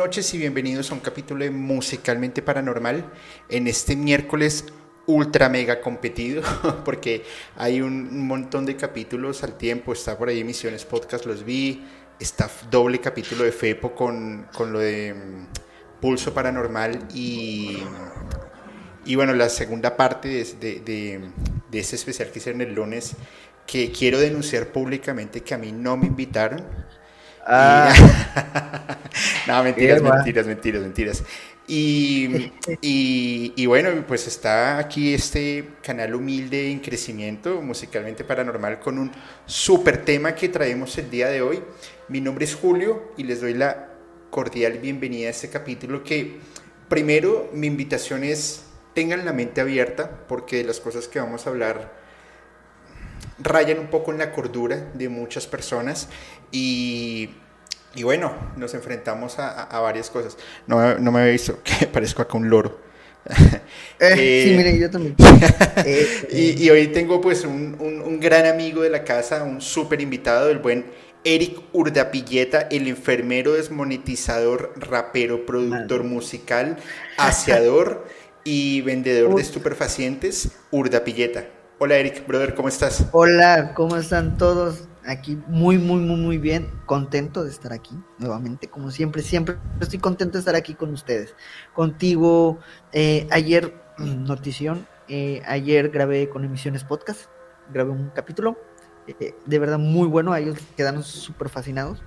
noches y bienvenidos a un capítulo de Musicalmente Paranormal. En este miércoles ultra mega competido porque hay un montón de capítulos al tiempo, está por ahí emisiones podcast, los vi, está doble capítulo de FEPO con, con lo de mm, Pulso Paranormal y, y bueno, la segunda parte de, de, de, de ese especial que hicieron el lunes que quiero denunciar públicamente que a mí no me invitaron. Ah. no, mentiras, mentiras, mentiras, mentiras. Y, y, bueno, pues está aquí este canal humilde en crecimiento, musicalmente paranormal, con un super tema que traemos el día de hoy. Mi nombre es Julio y les doy la cordial bienvenida a este capítulo que primero mi invitación es tengan la mente abierta porque de las cosas que vamos a hablar rayan un poco en la cordura de muchas personas y, y bueno, nos enfrentamos a, a, varias cosas. No, no, me había visto que parezco acá un loro. Eh, eh, sí, mire, yo también. Eh, y, y, hoy tengo pues un, un, un, gran amigo de la casa, un súper invitado, el buen Eric Urdapilleta, el enfermero desmonetizador, rapero, productor musical, aseador y vendedor de estupefacientes, Urdapilleta. Hola Eric, brother, ¿cómo estás? Hola, ¿cómo están todos? Aquí muy, muy, muy, muy bien. Contento de estar aquí nuevamente, como siempre, siempre estoy contento de estar aquí con ustedes. Contigo, eh, ayer, notición, eh, ayer grabé con Emisiones Podcast, grabé un capítulo, eh, de verdad muy bueno, ellos quedaron súper fascinados.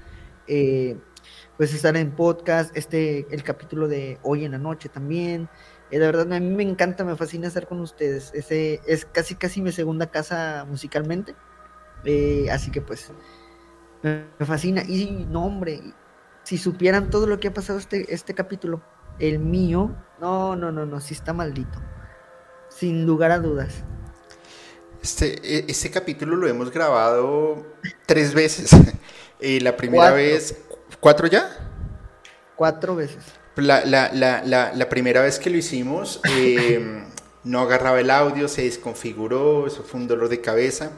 Eh, pues estar en podcast, este, el capítulo de hoy en la noche también, eh, de verdad, a mí me encanta, me fascina estar con ustedes. Ese es casi, casi mi segunda casa musicalmente. Eh, así que pues, me, fascina. Y no, hombre, si supieran todo lo que ha pasado este, este capítulo, el mío, no, no, no, no, sí está maldito. Sin lugar a dudas. Este, este capítulo lo hemos grabado tres veces. eh, la primera vez, ¿cuatro ya? Cuatro veces. La, la, la, la, primera vez que lo hicimos eh, no agarraba el audio, se desconfiguró, eso fue un dolor de cabeza.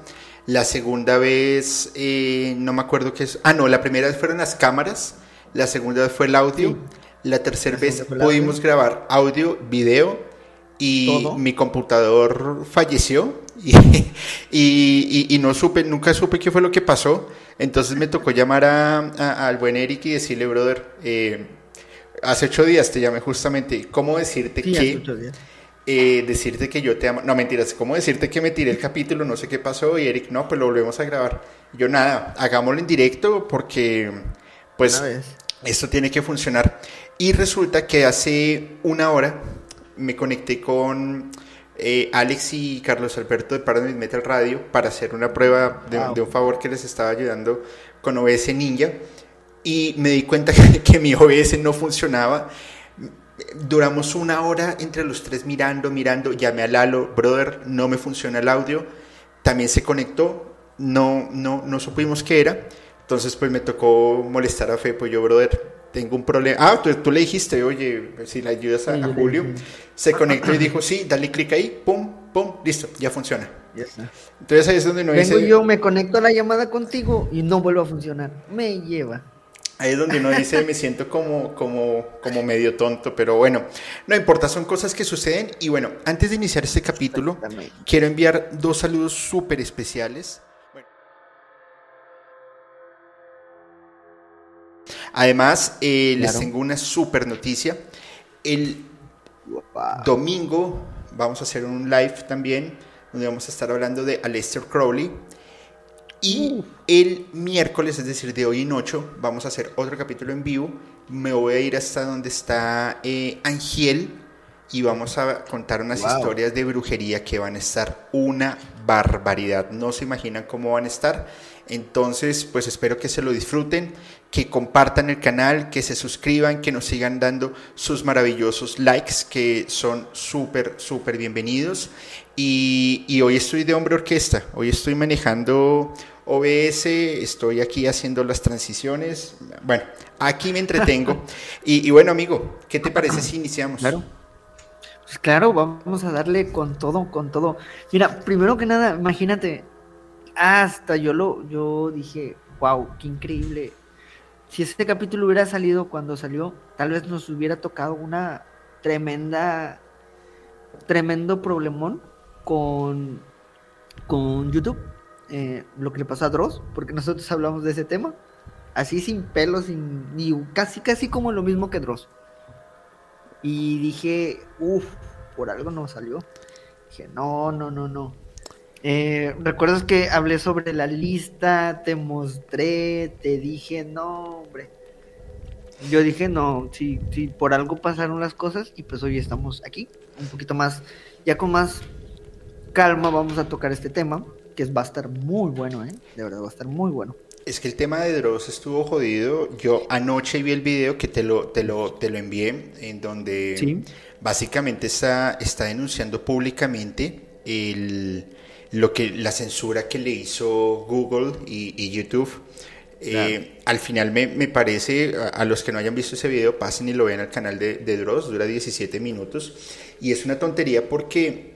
La segunda vez, eh, no me acuerdo qué es. Ah, no, la primera vez fueron las cámaras, la segunda vez fue el audio, sí. la tercera vez pudimos grabar audio, video y ¿Todo? mi computador falleció y, y, y, y, no supe, nunca supe qué fue lo que pasó. Entonces me tocó llamar a, a, al buen Eric y decirle, brother, eh, hace ocho días te llamé justamente, ¿cómo decirte sí, que... Eh, decirte que yo te amo, no mentiras, ¿cómo decirte que me tiré el capítulo? No sé qué pasó y Eric, no, pues lo volvemos a grabar. Yo nada, hagámoslo en directo porque pues esto tiene que funcionar. Y resulta que hace una hora me conecté con eh, Alex y Carlos Alberto de Paranormal Metal Radio para hacer una prueba de, wow. de, un favor que les estaba ayudando con OBS Ninja y me di cuenta que, que mi OBS no funcionaba. Duramos una hora entre los tres mirando, mirando, llamé a Lalo, brother, no me funciona el audio, también se conectó, no, no, no supimos qué era, entonces pues me tocó molestar a Fe, pues yo, brother, tengo un problema. Ah, tú, tú, le dijiste, oye, si le ayudas a, a Julio. Se conectó y dijo, sí, dale clic ahí, pum, pum, listo, ya funciona. Yes, Entonces ahí es donde no Vengo dice... yo, me conecto a la llamada contigo y no vuelvo a funcionar. Me lleva. Ahí es donde uno dice, me siento como, como, como medio tonto, pero bueno, no importa, son cosas que suceden. Y bueno, antes de iniciar este capítulo, quiero enviar dos saludos súper especiales. Además, eh, claro. les tengo una súper noticia. El domingo vamos a hacer un live también, donde vamos a estar hablando de Aleister Crowley. Y el miércoles, es decir, de hoy en 8, vamos a hacer otro capítulo en vivo. Me voy a ir hasta donde está eh, Angiel y vamos a contar unas wow. historias de brujería que van a estar una barbaridad. No se imaginan cómo van a estar. Entonces, pues espero que se lo disfruten, que compartan el canal, que se suscriban, que nos sigan dando sus maravillosos likes, que son súper, súper bienvenidos. Y, y, hoy estoy de hombre orquesta, hoy estoy manejando OBS, estoy aquí haciendo las transiciones. Bueno, aquí me entretengo. y, y, bueno, amigo, ¿qué te parece si iniciamos? Claro. Pues claro, vamos a darle con todo, con todo. Mira, primero que nada, imagínate, hasta yo lo, yo dije, wow, qué increíble. si ese capítulo hubiera salido cuando salió, tal vez nos hubiera tocado una tremenda, tremendo problemón con, con YouTube. Eh, lo que le pasó a Dross, porque nosotros hablamos de ese tema, así sin pelos, sin, casi, casi como lo mismo que Dross. Y dije, uff, por algo no salió. Dije, no, no, no, no. Eh, ¿Recuerdas que hablé sobre la lista? Te mostré, te dije, no, hombre. Yo dije, no, sí, sí, por algo pasaron las cosas y pues hoy estamos aquí, un poquito más, ya con más calma vamos a tocar este tema, que va a estar muy bueno, ¿eh? De verdad, va a estar muy bueno. Es que el tema de Dross estuvo jodido. Yo anoche vi el video que te lo, te lo, te lo envié, en donde básicamente está, está denunciando públicamente el, lo que, la censura que le hizo Google y, YouTube. Eh, al final me, me parece, a, los que no hayan visto ese video, pasen y lo vean al canal de, de Dross, dura 17 minutos. Y es una tontería porque,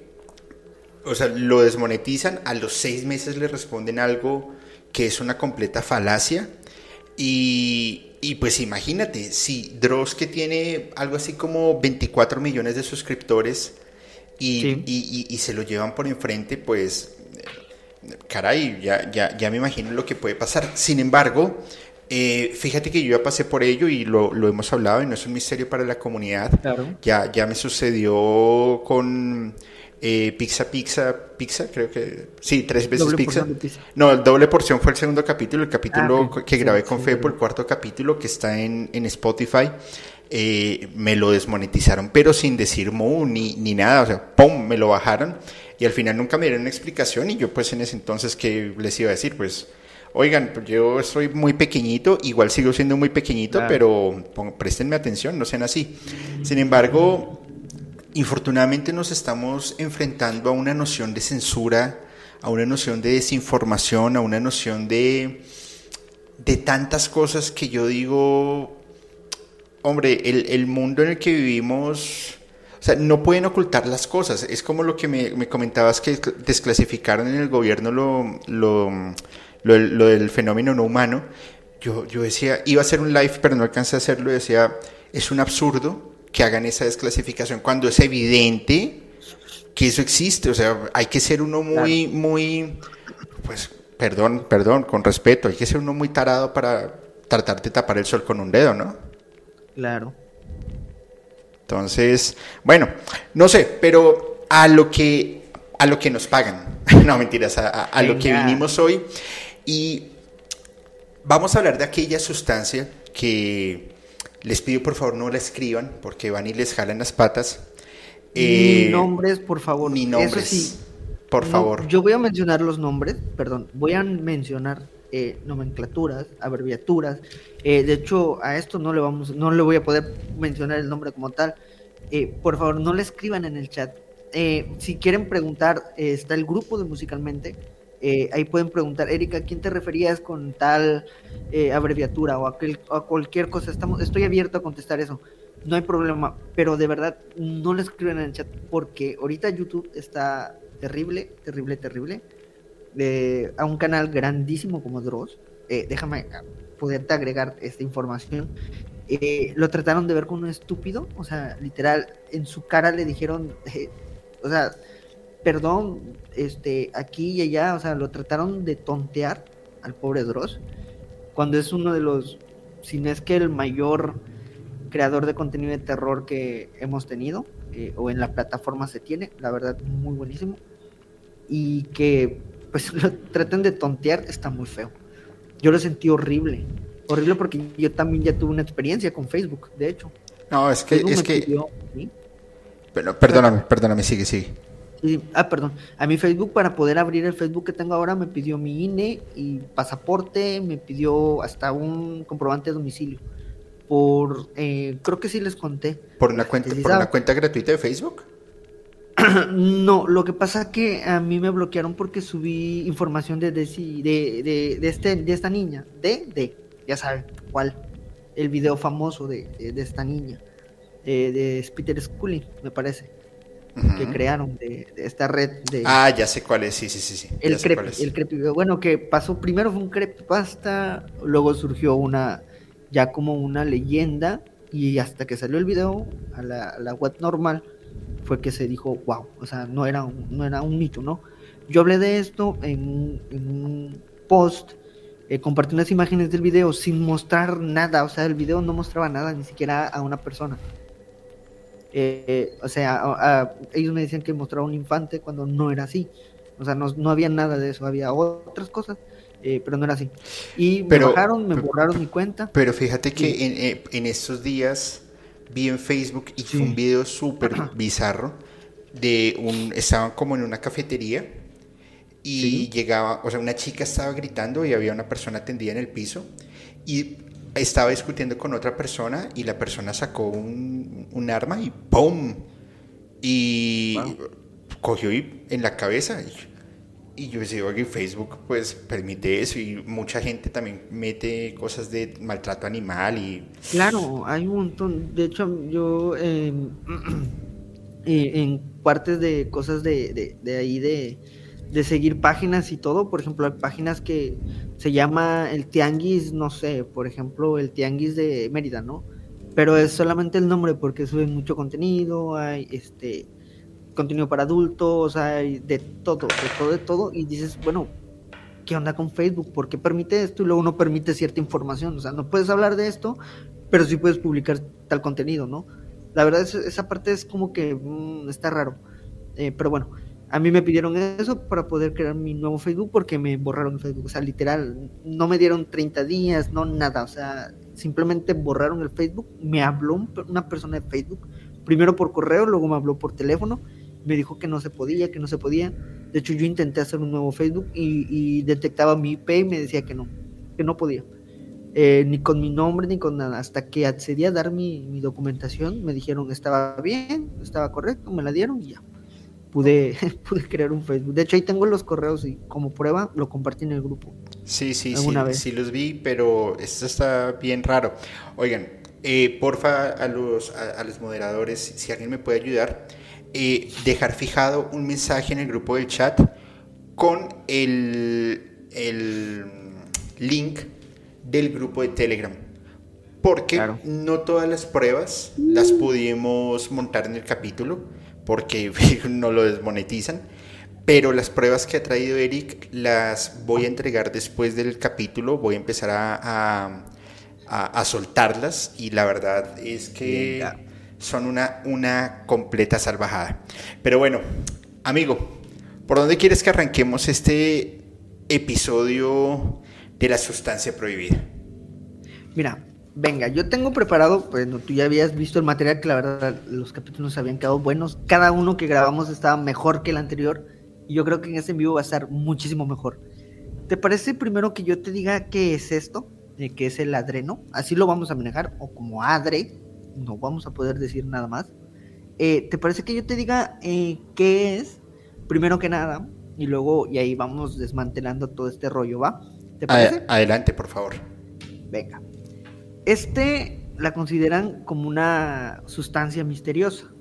o sea, lo desmonetizan, a los seis meses le responden algo que es una completa falacia. Y, y, pues imagínate, si Dross que tiene algo así como 24 millones de suscriptores y, y, y, se lo llevan por enfrente, pues caray, ya, ya, ya me imagino lo que puede pasar. Sin embargo, eh, fíjate que yo ya pasé por ello y lo, lo, hemos hablado y no es un misterio para la comunidad. Ya, ya me sucedió con eh, Pizza Pizza Pizza, creo que sí, tres veces pizza. No, el doble porción fue el segundo capítulo, el capítulo ah, que grabé con Fe por el cuarto capítulo que está en, en Spotify. Eh, me lo desmonetizaron, pero sin decir mu ni, ni nada, o sea, ¡pum! me lo bajaron y al final nunca me dieron una explicación y yo pues en ese entonces que les iba a decir, pues, oigan, pues yo soy muy pequeñito, igual sigo siendo muy pequeñito, pero préstenme atención, no sean así. Sin embargo, infortunadamente nos estamos enfrentando a una noción de censura, a una noción de desinformación, a una noción de, de tantas cosas que yo digo, hombre, el, el mundo en el que vivimos... O sea, no pueden ocultar las cosas. Es como lo que me, me comentabas que desclasificaron en el gobierno lo, lo, lo, del fenómeno no humano. Yo, yo decía, iba a hacer un live, pero no alcancé a hacerlo. Decía, es un absurdo que hagan esa desclasificación cuando es evidente que eso existe. O sea, hay que ser uno muy, muy, pues, perdón, perdón, con respeto, hay que ser uno muy tarado para tratar de tapar el sol con un dedo, ¿no? Claro. Entonces, bueno, no sé, pero a lo que, a lo que nos pagan, no mentiras, a, a lo que vinimos hoy y vamos a hablar de aquella sustancia que les pido por favor no la escriban porque van y les jalan las patas. ni eh, nombres, por favor. Ni nombres. sí, por favor. Yo voy a mencionar los nombres, perdón, voy a mencionar eh, nomenclaturas, abreviaturas. Eh, de hecho, a esto no le vamos, no le voy a poder mencionar el nombre como tal. por favor, no le escriban en el chat. si quieren preguntar, está el grupo de Musicalmente eh, ahí pueden preguntar, Erika, ¿a quién te referías con tal eh, abreviatura o a, cualquier cosa? Estamos, estoy abierto a contestar eso. No hay problema, pero de verdad no le escriban en el chat porque ahorita YouTube está terrible, terrible, terrible. Eh, a un canal grandísimo como Dross. déjame poderte agregar esta información. lo trataron de ver como un estúpido, o sea, literal, en su cara le dijeron, o sea, perdón, este, aquí y allá, o sea, lo trataron de tontear al pobre Dross, cuando es uno de los, si no es que el mayor creador de contenido de terror que hemos tenido, eh, o en la plataforma se tiene, la verdad, muy buenísimo, y que pues lo traten de tontear está muy feo. Yo lo sentí horrible, horrible porque yo también ya tuve una experiencia con Facebook, de hecho. No, es que, es que... Pero, perdóname, perdóname, sigue, sigue ah, perdón. A mi Facebook, para poder abrir el Facebook que tengo ahora, me pidió mi INE y pasaporte, me pidió hasta un comprobante de domicilio. Por, eh, creo que sí les conté. ¿Por una cuenta, por una cuenta gratuita de Facebook? no, lo que pasa es que a mí me bloquearon porque subí información de, de, de, de, este, de esta niña. De, de, ya saben cuál. El video famoso de, esta niña. Eh, de Peter Schooling, me parece que crearon de, esta red de... Ah, ya sé cuál es, sí, sí, sí. sí. El, crepe, el crepe, bueno, que pasó, primero fue un creepypasta, luego surgió una ya como una leyenda y hasta que salió el video a la, web normal fue que se dijo, wow, o sea, no era un, no era un mito, ¿no? Yo hablé de esto en, un post, eh, compartí unas imágenes del video sin mostrar nada, o sea, el video no mostraba nada, ni siquiera a una persona. Eh, o sea, ellos me decían que mostraba un infante cuando no era así. O sea, no, no había nada de eso, había otras cosas, eh, pero no era así. Y me bajaron, me borraron mi cuenta. Pero fíjate que en, eh, en, estos días vi en Facebook y fue un video súper bizarro de un, estaban como en una cafetería y llegaba, o sea, una chica estaba gritando y había una persona tendida en el piso y estaba discutiendo con otra persona y la persona sacó un, un arma y ¡pum! Y cogió en la cabeza. Y, y yo decía, oye, Facebook pues permite eso y mucha gente también mete cosas de maltrato animal y... Claro, hay un montón. De hecho, yo em, en partes de cosas de, de ahí de de seguir páginas y todo. Por ejemplo, hay páginas que se llama el Tianguis, no sé, por ejemplo, el Tianguis de Mérida, ¿no? Pero es solamente el nombre porque suben mucho contenido, hay este contenido para adultos, hay de todo, de todo, de todo. Y dices, bueno, ¿qué onda con Facebook? ¿Por qué permite esto? Y luego no permite cierta información. O sea, no puedes hablar de esto, pero sí puedes publicar tal contenido, ¿no? La verdad, es, esa parte es como que mm, está raro. Eh, pero bueno, a mí me pidieron eso para poder crear mi nuevo Facebook porque me borraron Facebook. O sea, literal, no me dieron 30 días, no nada. O sea, simplemente borraron el Facebook. Me habló una persona de Facebook, primero por correo, luego me habló por teléfono. Me dijo que no se podía, que no se podía. De hecho, yo intenté hacer un nuevo Facebook y, detectaba mi IP y me decía que no, que no podía. Eh, ni con mi nombre ni con nada. Hasta que accedí a dar mi, mi documentación, me dijeron estaba bien, estaba correcto, me la dieron y ya pude, pude crear un Facebook. De hecho, ahí tengo los correos y como prueba lo compartí en el grupo. Sí, sí, sí, sí los vi, pero esto está bien raro. Oigan, eh, porfa a los, a, los moderadores, si alguien me puede ayudar, eh, dejar fijado un mensaje en el grupo del chat con el, el link del grupo de Telegram. Porque no todas las pruebas las pudimos montar en el capítulo porque no lo desmonetizan. Pero las pruebas que ha traído Eric las voy a entregar después del capítulo, voy a empezar a, a, soltarlas y la verdad es que son una, una completa salvajada. Pero bueno, amigo, ¿por dónde quieres que arranquemos este episodio de la sustancia prohibida? Mira, Venga, yo tengo preparado, bueno, tú ya habías visto el material que la verdad los capítulos habían quedado buenos. Cada uno que grabamos estaba mejor que el anterior. Y yo creo que en este en vivo va a estar muchísimo mejor. ¿Te parece primero que yo te diga qué es esto? De qué es el adreno. Así lo vamos a manejar. O como adre. No vamos a poder decir nada más. Eh, ¿Te parece que yo te diga eh, qué es? Primero que nada. Y luego, y ahí vamos desmantelando todo este rollo, ¿va? ¿Te parece? Adelante, por favor. Venga. Este la consideran como una sustancia misteriosa.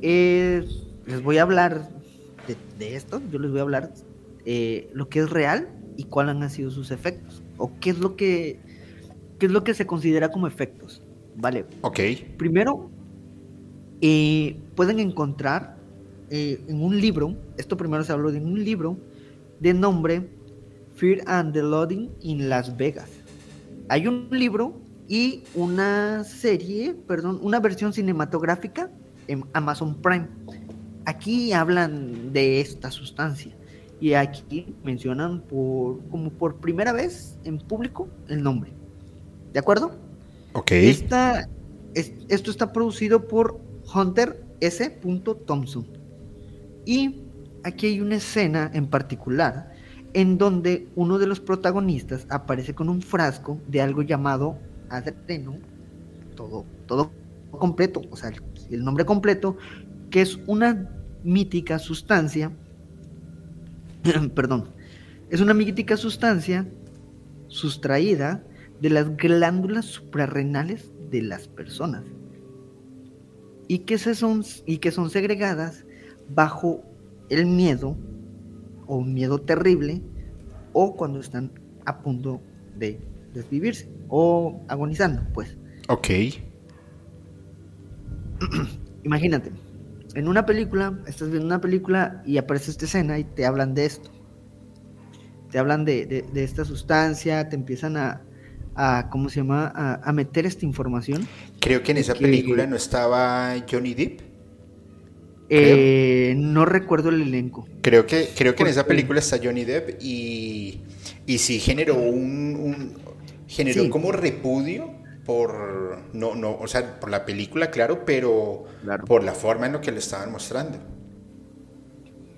les voy a hablar de, esto, yo les voy a hablar eh, lo que es real y cuáles han sido sus efectos. O qué es lo que, qué es lo que se considera como efectos. Vale. Ok. Primero, eh, pueden encontrar eh, en un libro, esto primero se habló de un libro de nombre Fear and the Loading in Las Vegas. Hay un libro y una serie, perdón, una versión cinematográfica en Amazon Prime. Aquí hablan de esta sustancia y aquí mencionan por como por primera vez en público el nombre. ¿De acuerdo? Ok. Esta, esto está producido por Hunter S. Thompson. Y aquí hay una escena en particular en donde uno de los protagonistas aparece con un frasco de algo llamado adreno, todo, todo completo, o sea, el nombre completo, que es una mítica sustancia, perdón, es una mítica sustancia sustraída de las glándulas suprarrenales de las personas. Y que, se son, y que son segregadas bajo el miedo o miedo terrible o cuando están a punto de desvivirse o agonizando, pues. Ok. Imagínate, en una película, estás viendo una película y aparece esta escena y te hablan de esto. Te hablan de, esta sustancia, te empiezan a, ¿cómo se llama?, a, meter esta información. Creo que en esa película no estaba Johnny Depp. Eh, no recuerdo el elenco. Creo que, creo que en esa película está Johnny Depp y, y sí generó un, generó como repudio por no, no, o sea, por la película, claro, pero por la forma en lo que le estaban mostrando.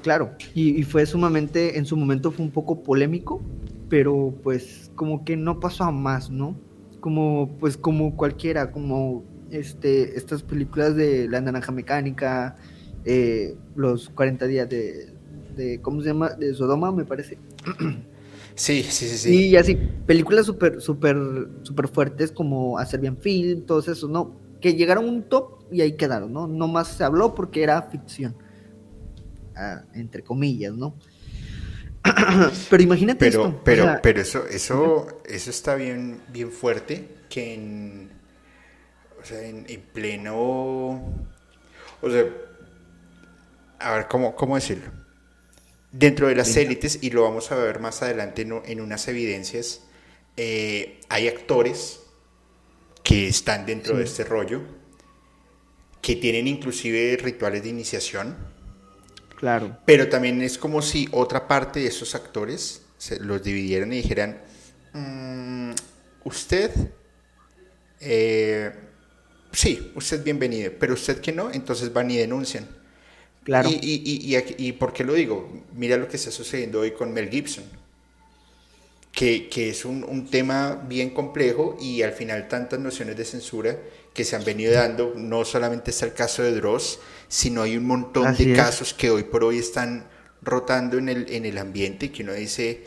Claro, y, fue sumamente, en su momento fue un poco polémico, pero pues como que no pasó a más, ¿no? Como, pues como cualquiera, como este, estas películas de La Naranja Mecánica, eh, los 40 días de, de, ¿cómo se llama? De Sodoma, me parece. Sí, sí, sí, sí. Y así, películas súper, súper, súper fuertes como A Serbian Film, todos esos, ¿no? Que llegaron a un top y ahí quedaron, ¿no? No más se habló porque era ficción. Ah, entre comillas, ¿no? pero imagínate pero, esto. Pero, pero eso, eso, eso está bien, bien fuerte que en, o sea, en, pleno, o sea, a ver, ¿cómo, cómo decirlo? Dentro de las élites, y lo vamos a ver más adelante en, unas evidencias, eh, hay actores que están dentro de este rollo, que tienen inclusive rituales de iniciación, Claro. Pero también es como si otra parte de esos actores se los dividieran y dijeran, mm, usted, eh, sí, usted bienvenido, pero usted que no, entonces van y denuncian. Claro. Y, y, y, y, por qué lo digo? Mira lo que está sucediendo hoy con Mel Gibson, que, que es un, un, tema bien complejo y al final tantas nociones de censura que se han venido dando, no solamente está el caso de Dross, sino hay un montón de casos que hoy por hoy están rotando en el, en el ambiente y que uno dice,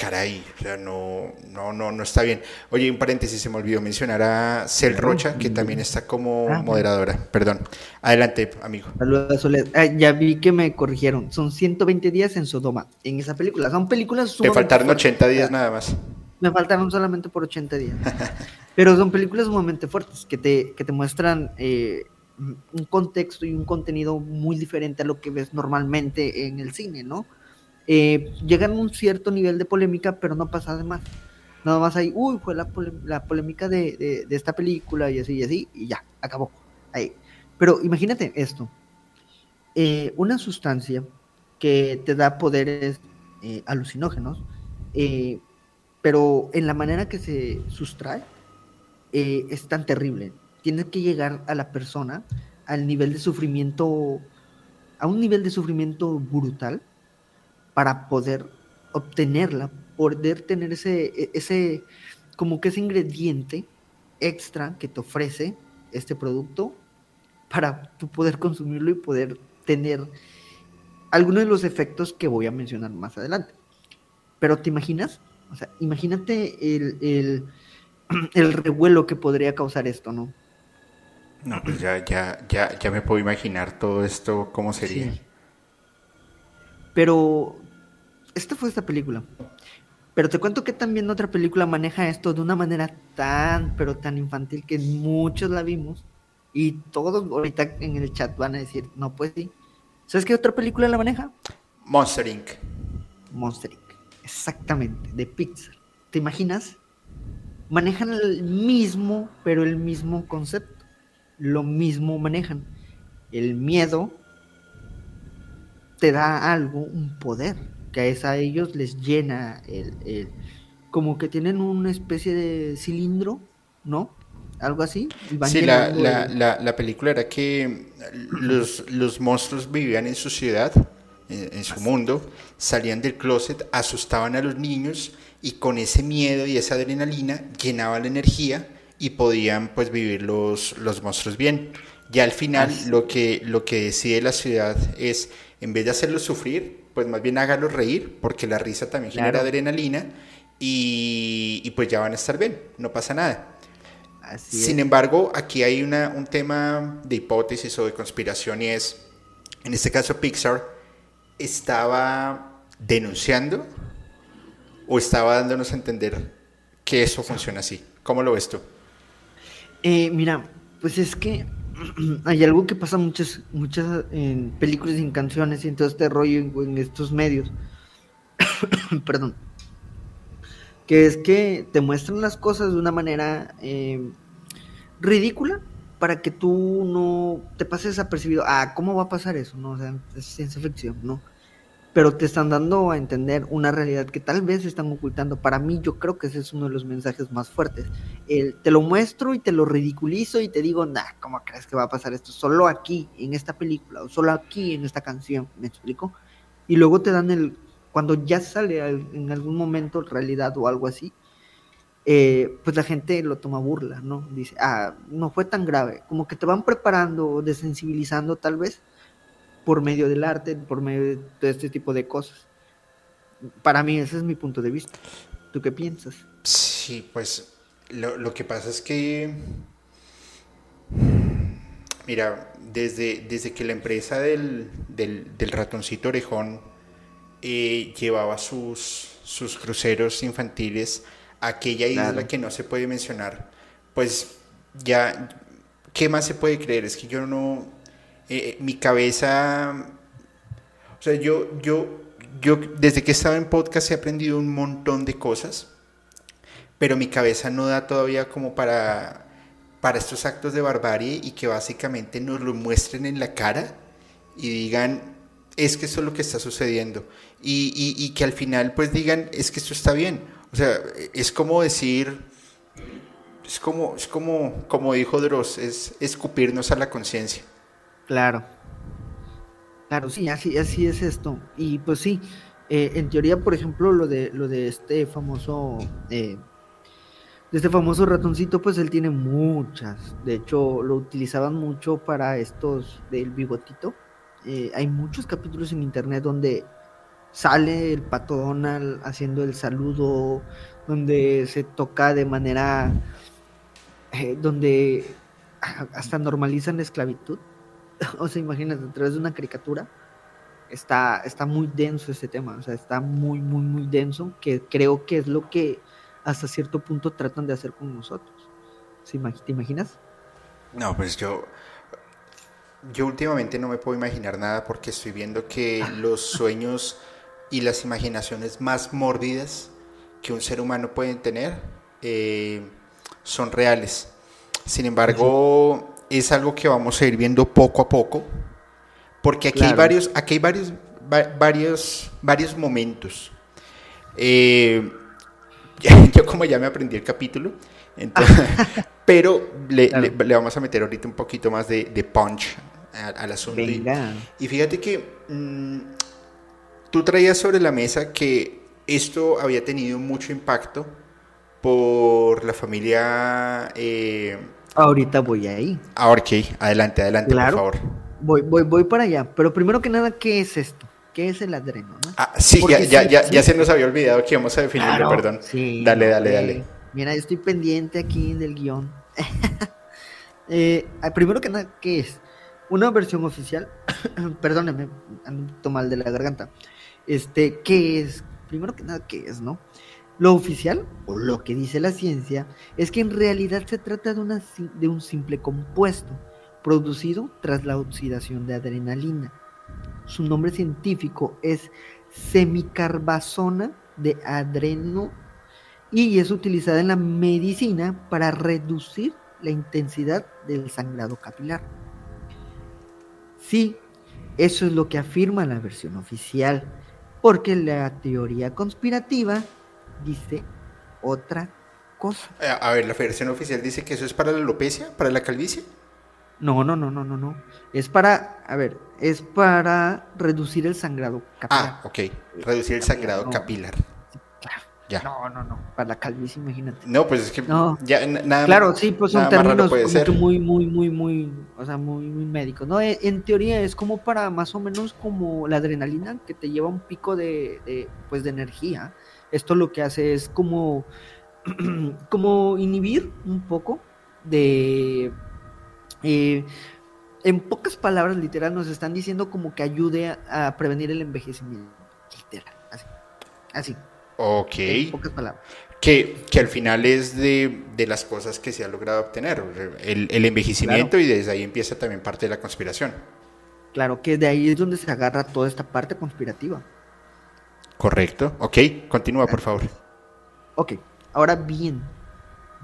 caray, o sea, no, no, no, no está bien. Oye, un paréntesis, se me olvidó mencionar a Cel Rocha, que también está como ah, moderadora. Perdón. Adelante, amigo. Saludos, ah, ya vi que me corrigieron. Son 120 días en Sodoma, en esa película. Son películas Te faltaron 80 días nada más. Me faltaron solamente por 80 días. Pero son películas sumamente fuertes que te, que te muestran eh, un contexto y un contenido muy diferente a lo que ves normalmente en el cine, ¿no? Eh, llegan a un cierto nivel de polémica, pero no pasa de más. Nada más hay, uy, fue la, polémica de, esta película y así y así, y ya, acabó. Ahí. Pero imagínate esto: eh, una sustancia que te da poderes alucinógenos, pero en la manera que se sustrae eh, es tan terrible. Tiene que llegar a la persona al nivel de sufrimiento, a un nivel de sufrimiento brutal para poder obtenerla, poder tener ese, e, ese, como que ese ingrediente extra que te ofrece este producto para tú poder consumirlo y poder tener algunos de los efectos que voy a mencionar más adelante. Pero ¿te imaginas? O sea, imagínate el, el, revuelo que podría causar esto, ¿no? No, pues ya, ya, ya, ya me puedo imaginar todo esto, cómo sería. Pero esta fue esta película. Pero te cuento que también otra película maneja esto de una manera tan, pero tan infantil que muchos la vimos. Y todos ahorita en el chat van a decir, no, pues sí. ¿Sabes qué otra película la maneja? Monster Inc. Monster Inc. Exactamente, de Pixar. ¿Te imaginas? Manejan el mismo, pero el mismo concepto. Lo mismo manejan. El miedo te da algo, un poder, que a ellos les llena el, como que tienen una especie de cilindro, ¿no? Algo así. sí, la, la, película era que los, los monstruos vivían en su ciudad en, su mundo, salían del closet, asustaban a los niños y con ese miedo y esa adrenalina llenaban la energía y podían pues vivir los, los monstruos bien. Ya al final lo que, lo que decide la ciudad es, en vez de hacerlos sufrir, pues más bien hágalos reír, porque la risa también genera adrenalina y, y, pues ya van a estar bien, no pasa nada. Sin embargo, aquí hay una, un tema de hipótesis o de conspiración y es, en este caso Pixar, estaba denunciando o estaba dándonos a entender que eso funcione así. ¿Cómo lo ves tú? Eh, mira, pues es que hay algo que pasa muchas, muchas en películas y canciones y en todo este rollo en, estos medios. Perdón. Que es que te muestran las cosas de una manera eh, ridícula para que tú no te pases apercibido. Ah, ¿cómo va a pasar eso? No, es ciencia ficción, ¿no? Pero te están dando a entender una realidad que tal vez están ocultando. Para mí yo creo que ese es uno de los mensajes más fuertes. El, te lo muestro y te lo ridiculizo y te digo, nah, ¿cómo crees que va a pasar esto? Solo aquí, en esta película, o solo aquí, en esta canción, ¿me explico? Y luego te dan el, cuando ya sale en algún momento realidad o algo así, eh, pues la gente lo toma burla, ¿no? Dice, ah, no fue tan grave. Como que te van preparando, desensibilizando tal vez por medio del arte, por medio de este tipo de cosas. Para mí ese es mi punto de vista. ¿Tú qué piensas? Sí, pues lo, que pasa es que, mira, desde, desde que la empresa del, ratoncito orejón eh, llevaba sus, sus cruceros infantiles a aquella isla que no se puede mencionar, pues ya, ¿qué más se puede creer? Es que yo no, eh, mi cabeza, o sea, yo, yo, yo desde que estaba en podcast he aprendido un montón de cosas, pero mi cabeza no da todavía como para, para estos actos de barbarie y que básicamente nos lo muestren en la cara y digan, es que eso es lo que está sucediendo. Y, y, que al final pues digan, es que esto está bien. O sea, es como decir, es como, es como, como dijo Dross, es escupirnos a la conciencia. Claro. Claro, sí, así, así es esto. Y pues sí, eh, en teoría, por ejemplo, lo de, este famoso, eh, de este famoso ratoncito, pues él tiene muchas. De hecho, lo utilizaban mucho para estos del bigotito. Eh, hay muchos capítulos en internet donde sale el pato Donald haciendo el saludo, donde se toca de manera, donde hasta normalizan la esclavitud. o sea, imagínate, a través de una caricatura, está, está muy denso ese tema, o sea, está muy, muy, muy denso, que creo que es lo que hasta cierto punto tratan de hacer con nosotros. ¿Te imaginas? No, pues yo, yo últimamente no me puedo imaginar nada porque estoy viendo que los sueños y las imaginaciones más mórbidas que un ser humano puede tener eh, son reales. Sin embargo, es algo que vamos a ir viendo poco a poco, porque aquí hay varios, aquí hay varios, varios, varios momentos. Eh, yo como ya me aprendí el capítulo, pero le, vamos a meter ahorita un poquito más de, punch al, asunto. Y, fíjate que mm, tú traías sobre la mesa que esto había tenido mucho impacto por la familia eh, Ahorita voy ahí. Ah, ok, adelante, adelante, por favor. Voy, voy, voy para allá. Pero primero que nada, ¿qué es esto? ¿Qué es el adreno? Ah, sí, ya, ya, ya, se nos había olvidado que íbamos a definirlo, perdón. dale, dale, dale. Mira, yo estoy pendiente aquí del guion. eh, ah, primero que nada, ¿qué es? Una versión oficial. Perdóneme, ando mal de la garganta. Este, ¿qué es? Primero que nada, ¿qué es, no? Lo oficial, o lo que dice la ciencia, es que en realidad se trata de, un simple compuesto producido tras la oxidación de adrenalina. Su nombre científico es semicarbazona de adreno y es utilizada en la medicina para reducir la intensidad del sangrado capilar. Sí, eso es lo que afirma la versión oficial, porque la teoría conspirativa dice otra cosa. Eh, a ver, la Federación Oficial dice que eso es para la alopecia, para la calvicie. No, no, no, no, no, no. Es para, a ver, es para reducir el sangrado capilar. Ah, ok. Reducir el sangrado capilar. Claro. Ya. No, no, no. Para la calvicie, imagínate. No, pues es que no. ya nada Claro, sí, pues son términos muy, muy, muy, muy, o sea, muy, muy médicos. No, en, teoría es como para más o menos como la adrenalina que te lleva un pico de, de pues, de energía esto lo que hace es como, como inhibir un poco de... Eh, en pocas palabras, literal, nos están diciendo como que ayude a, prevenir el envejecimiento. Literal, así. Así. Ok. En pocas palabras. Que, que al final es de, de, las cosas que se ha logrado obtener, el, el envejecimiento y desde ahí empieza también parte de la conspiración. Claro, que de ahí es donde se agarra toda esta parte conspirativa. Correcto. Ok, continúa, por favor. Ok, ahora bien,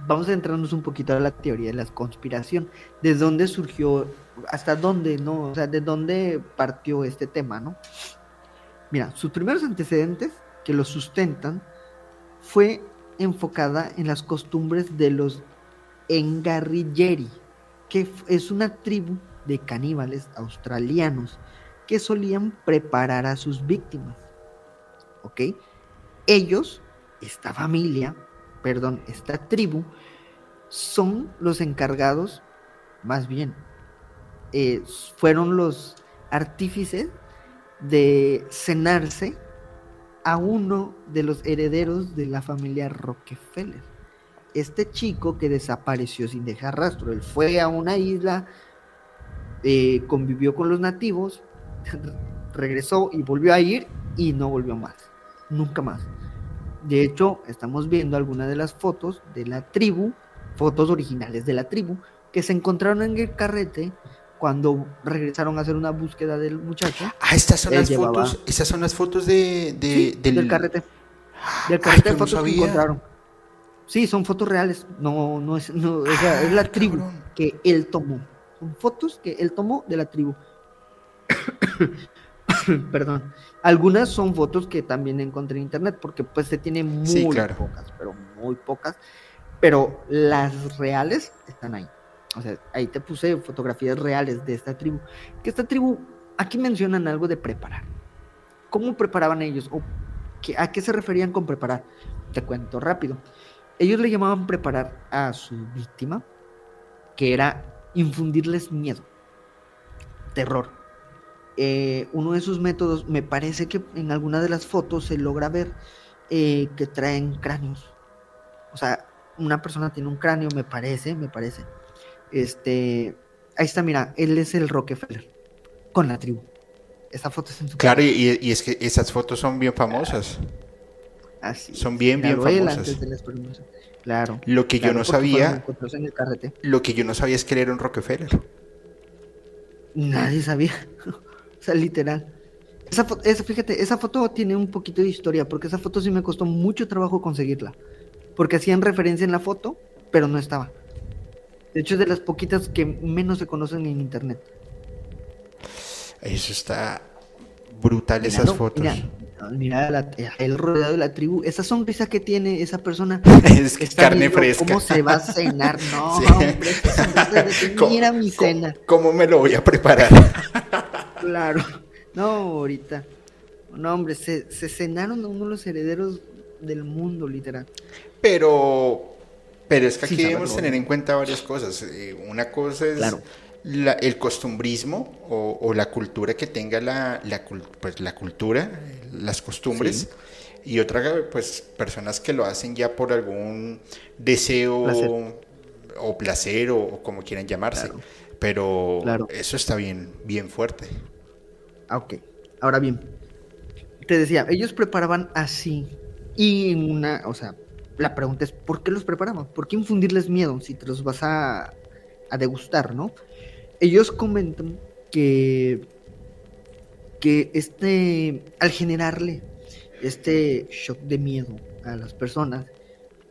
vamos a entrarnos un poquito a la teoría de la conspiración. ¿De dónde surgió, hasta dónde, no? O sea, ¿de dónde partió este tema, no? Mira, sus primeros antecedentes que lo sustentan fue enfocada en las costumbres de los Engarrilleri, que es una tribu de caníbales australianos que solían preparar a sus víctimas. ¿Ok? Ellos, esta familia, perdón, esta tribu, son los encargados, más bien, eh, fueron los artífices de cenarse a uno de los herederos de la familia Rockefeller. Este chico que desapareció sin dejar rastro, él fue a una isla, eh, convivió con los nativos, regresó y volvió a ir y no volvió más, nunca más. De hecho, estamos viendo algunas de las fotos de la tribu, fotos originales de la tribu, que se encontraron en el carrete cuando regresaron a hacer una búsqueda del muchacho. Ah, estas son las fotos, esas son las fotos de, del... carrete. Del carrete de fotos que encontraron. Sí, son fotos reales. No, no es, no, es la, ah, tribu que él tomó. Son fotos que él tomó de la tribu. Perdón. Algunas son fotos que también encontré en internet porque pues se tiene muy pocas, pero muy pocas. Pero las reales están ahí. O sea, ahí te puse fotografías reales de esta tribu. Que esta tribu, aquí mencionan algo de preparar. ¿Cómo preparaban ellos? ¿O ¿A qué se referían con preparar? Te cuento rápido. Ellos le llamaban preparar a su víctima, que era infundirles miedo, terror. Eh, uno de sus métodos, me parece que en alguna de las fotos se logra ver eh, que traen cráneos. O sea, una persona tiene un cráneo, me parece, me parece este, ahí está, mira, él es el Rockefeller con la tribu. Esa foto es en su Claro, y, es que esas fotos son bien famosas. Así. Son bien, bien famosas. Claro. Lo que yo no sabía. Lo que yo no sabía es que él era un Rockefeller. Nadie sabía. Sea, literal. Esa, esa, fíjate, esa foto tiene un poquito de historia, porque esa foto sí me costó mucho trabajo conseguirla. Porque hacían referencia en la foto, pero no estaba. De hecho, es de las poquitas que menos se conocen en internet. Eso está brutal, esas fotos. Mira, el rodeado de la tribu, esa sonrisa que tiene esa persona. es que carne fresca. ¿Cómo se va a cenar? No, hombre, mira mi cena. ¿cómo, me lo voy a preparar? Claro. No, ahorita. No, hombre, se, se cenaron a uno de los herederos del mundo, literal. Pero pero es que aquí debemos tener en cuenta varias cosas. Eh, una cosa es el costumbrismo o, la cultura que tenga la, pues, la cultura, las costumbres. Y otra, pues, personas que lo hacen ya por algún deseo o placer o, como quieran llamarse. Pero eso está bien, bien fuerte. Ah, ok. Ahora bien, te decía, ellos preparaban así. Y en una, o sea, la pregunta es, ¿por qué los preparamos? ¿Por qué infundirles miedo si te los vas a, degustar, no? Ellos comentan que, que este, al generarle este shock de miedo a las personas,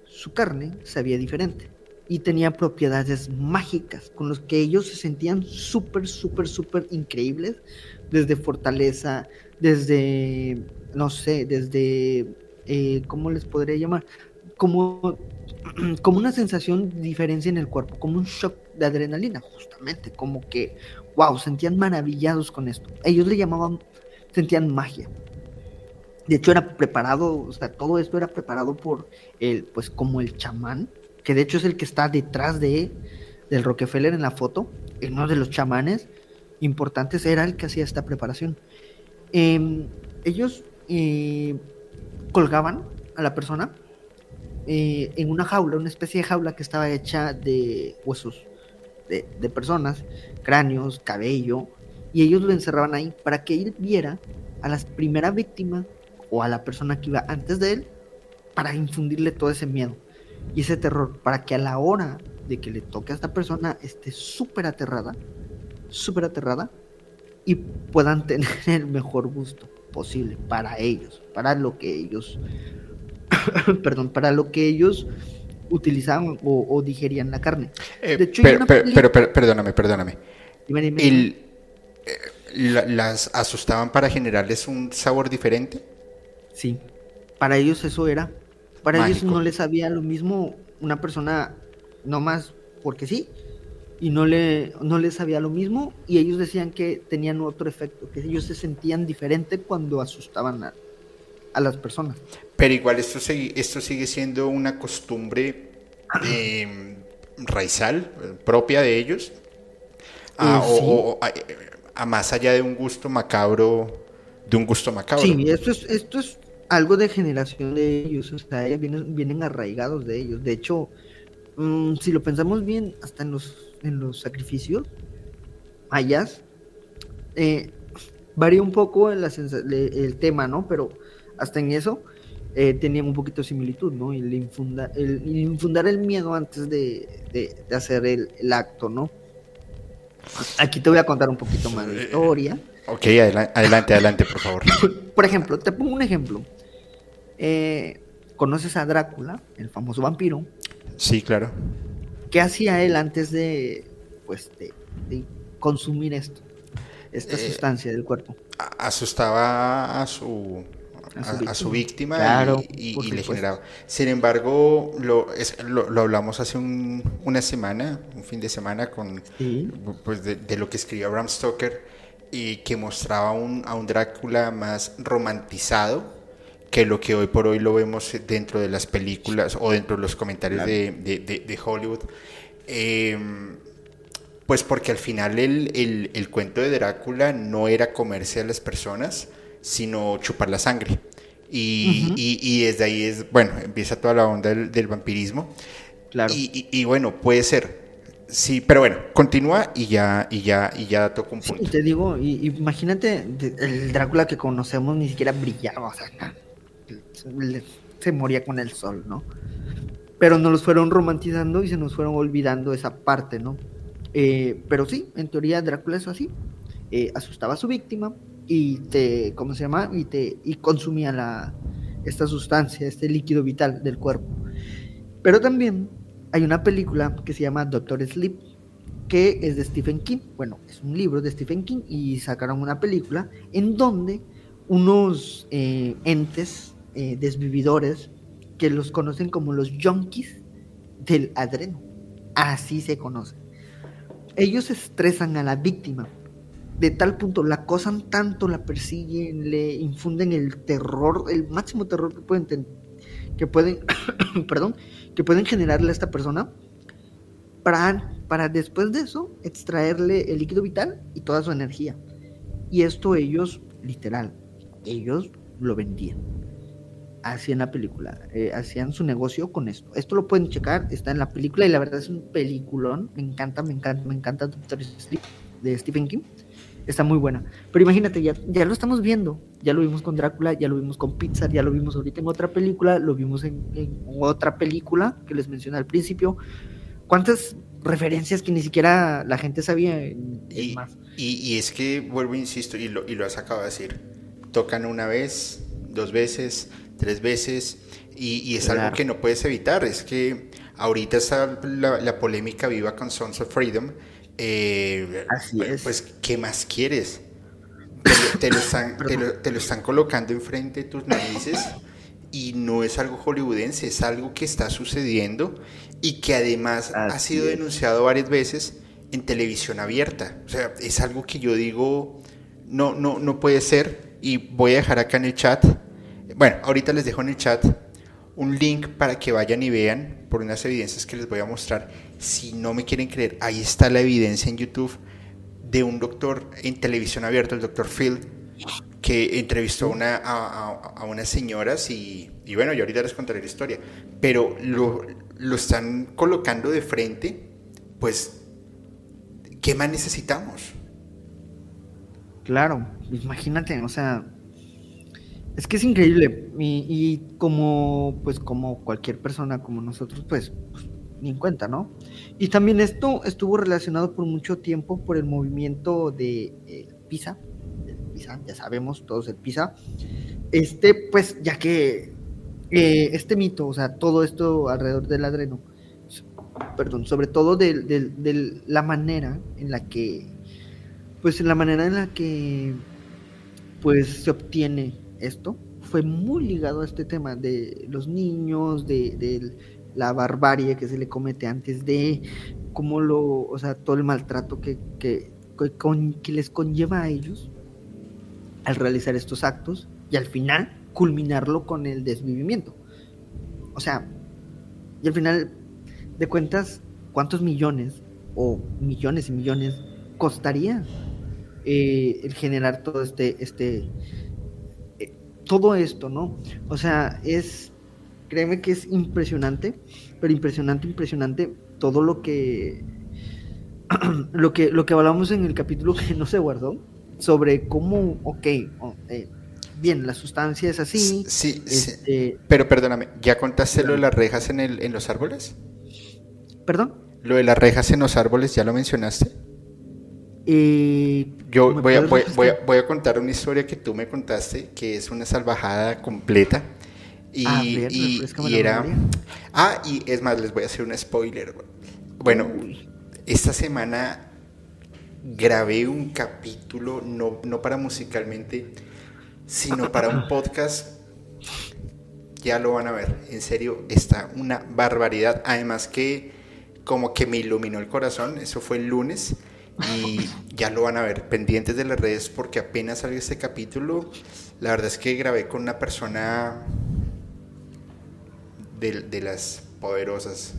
su carne sabía diferente y tenía propiedades mágicas con los que ellos se sentían súper, súper, súper increíbles, desde fortaleza, desde, no sé, desde, eh, ¿cómo les podría llamar? como, como una sensación de diferencia en el cuerpo, como un shock de adrenalina, justamente, como que, wow, sentían maravillados con esto. Ellos le llamaban, sentían magia. De hecho, era preparado, o sea, todo esto era preparado por el, pues como el chamán, que de hecho es el que está detrás de del Rockefeller en la foto, uno de los chamanes importantes era el que hacía esta preparación. Em, ellos eh, colgaban a la persona eh, en una jaula, una especie de jaula que estaba hecha de huesos de, personas, cráneos, cabello, y ellos lo encerraban ahí para que él viera a la primera víctima o a la persona que iba antes de él para infundirle todo ese miedo y ese terror, para que a la hora de que le toque a esta persona esté súper aterrada, súper aterrada y puedan tener el mejor gusto posible para ellos, para lo que ellos, perdón, para lo que ellos utilizaban o, digerían la carne. Eh, pero, pero, perdóname, perdóname. Eh, ¿Las asustaban para generarles un sabor diferente? Sí, para ellos eso era. Para ellos no les sabía lo mismo una persona no más porque sí y no le no les sabía lo mismo y ellos decían que tenían otro efecto, que ellos se sentían diferente cuando asustaban a, a las personas. Pero igual esto, esto sigue siendo una costumbre eh, raizal, propia de ellos, a, eh, o, a, más allá de un gusto macabro, de un gusto macabro. Sí, esto es, esto es algo de generación de ellos, o sea, ellos vienen, vienen arraigados de ellos. De hecho, mm, si lo pensamos bien, hasta en los, en los sacrificios, mayas, eh, varía un poco el, el tema, ¿no? Pero hasta en eso eh, tenían un poquito de similitud, ¿no? El, infunda, el, infundar el miedo antes de, hacer el, acto, ¿no? Aquí te voy a contar un poquito más de historia. Ok, adelante, adelante, por favor. por ejemplo, te pongo un ejemplo. Eh, ¿Conoces a Drácula, el famoso vampiro? Sí, claro. ¿Qué hacía él antes de, pues, de, consumir esto? Esta eh, sustancia del cuerpo. Asustaba a su a, su víctima y, le generaba. Sin embargo, lo, lo, hablamos hace una semana, un fin de semana, con pues de, lo que escribió Bram Stoker y que mostraba un, a un Drácula más romantizado que lo que hoy por hoy lo vemos dentro de las películas o dentro de los comentarios de, de, Hollywood. Em, pues porque al final el, el, el, cuento de Drácula no era comerse a las personas, sino chupar la sangre. Y, y, desde ahí es, bueno, empieza toda la onda del, vampirismo. Claro. Y, y, bueno, puede ser. Sí, pero bueno, continúa y ya, y ya, y ya toco un punto. Sí, te digo, imagínate, el Drácula que conocemos ni siquiera brillaba, o sea, se moría con el sol, ¿no? Pero nos los fueron romantizando y se nos fueron olvidando esa parte, ¿no? Eh, pero sí, en teoría Drácula es así. Eh, asustaba a su víctima, y te, ¿cómo se llama? Y te y consumía la, esta sustancia, este líquido vital del cuerpo. Pero también hay una película que se llama Doctor Sleep, que es de Stephen King. Bueno, es un libro de Stephen King y sacaron una película en donde unos eh, entes eh, desvividores que los conocen como los junkies del adreno. Así se conocen. Ellos estresan a la víctima de tal punto, la acosan tanto, la persiguen, le infunden el terror, el máximo terror que pueden, que pueden, perdón, que pueden generarle a esta persona para, para después de eso extraerle el líquido vital y toda su energía. Y esto ellos, literal, ellos lo vendían. Hacían la película, eh, hacían su negocio con esto. Esto lo pueden checar, está en la película y la verdad es un peliculón. Me encanta, me encanta, me encanta de Stephen King está muy buena. Pero imagínate, ya, ya lo estamos viendo. Ya lo vimos con Drácula, ya lo vimos con Pizza, ya lo vimos ahorita en otra película, lo vimos en, otra película que les mencioné al principio. ¿Cuántas referencias que ni siquiera la gente sabía? y, más. Y, es que, vuelvo, insisto, y lo, y lo has acabado de decir, tocan una vez, dos veces, tres veces, y, es algo que no puedes evitar. Es que ahorita está la, la polémica viva con Sons of Freedom, eh, Así es. Pues, ¿qué más quieres? Te lo, están, te, lo, están, colocando enfrente de tus narices y no es algo hollywoodense, es algo que está sucediendo y que además ha sido denunciado varias veces en televisión abierta. O sea, es algo que yo digo, no, no, no puede ser y voy a dejar acá en el chat. Bueno, ahorita les dejo en el chat un link para que vayan y vean por unas evidencias que les voy a mostrar si no me quieren creer, ahí está la evidencia en YouTube de un doctor en televisión abierta, el doctor Field, que entrevistó una, a, unas señoras y, bueno, yo ahorita les contaré la historia, pero lo, lo están colocando de frente, pues, ¿qué más necesitamos? Claro, imagínate, o sea, Es que es increíble. Y, como, pues, como cualquier persona como nosotros, pues, pues, ni en cuenta, ¿no? Y también esto estuvo relacionado por mucho tiempo por el movimiento de eh, PISA. PISA, ya sabemos todos el PISA. Este, pues, ya que eh, este mito, o sea, todo esto alrededor del adreno, perdón, sobre todo de, de la manera en la que, pues, en la manera en la que, pues, se obtiene esto fue muy ligado a este tema de los niños, de, la barbarie que se le comete antes de cómo lo, o sea, todo el maltrato que, les conlleva a ellos al realizar estos actos y al final culminarlo con el desvivimiento. O sea, y al final de cuentas, ¿cuántos millones o millones y millones costaría eh, el generar todo este, este, todo esto, ¿no? O sea, es, créeme que es impresionante, pero impresionante, impresionante todo lo que, lo que, lo que hablamos en el capítulo que no se guardó, sobre cómo, ok, eh, bien, la sustancia es así. Sí, sí, este, pero perdóname, ¿ya contaste lo de las rejas en, el, en los árboles? ¿Perdón? Lo de las rejas en los árboles, ¿ya lo mencionaste? Eh, Yo voy a, voy, voy, a, contar una historia que tú me contaste, que es una salvajada completa. Y, ah, y, era... Ah, y es más, les voy a hacer un spoiler. Bueno, esta semana grabé un capítulo, no, no para musicalmente, sino para un podcast. Ya lo van a ver, en serio, está una barbaridad. Además que como que me iluminó el corazón, eso fue el lunes y ya lo van a ver pendientes de las redes porque apenas salió este capítulo. La verdad es que grabé con una persona de, las poderosas.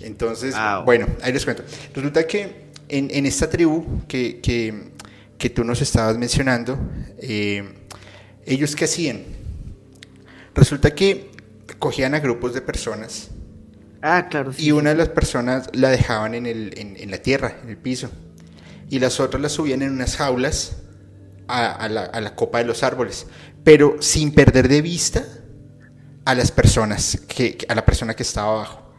Entonces, ah, bueno, ahí les cuento. Resulta que en, esta tribu que, que, tú nos estabas mencionando, eh, ellos qué hacían? Resulta que cogían a grupos de personas. Ah, claro. y una de las personas la dejaban en, el, en la tierra, en el piso y las otras las subían en unas jaulas a, la, copa de los árboles, pero sin perder de vista a las personas, que, a la persona que estaba abajo.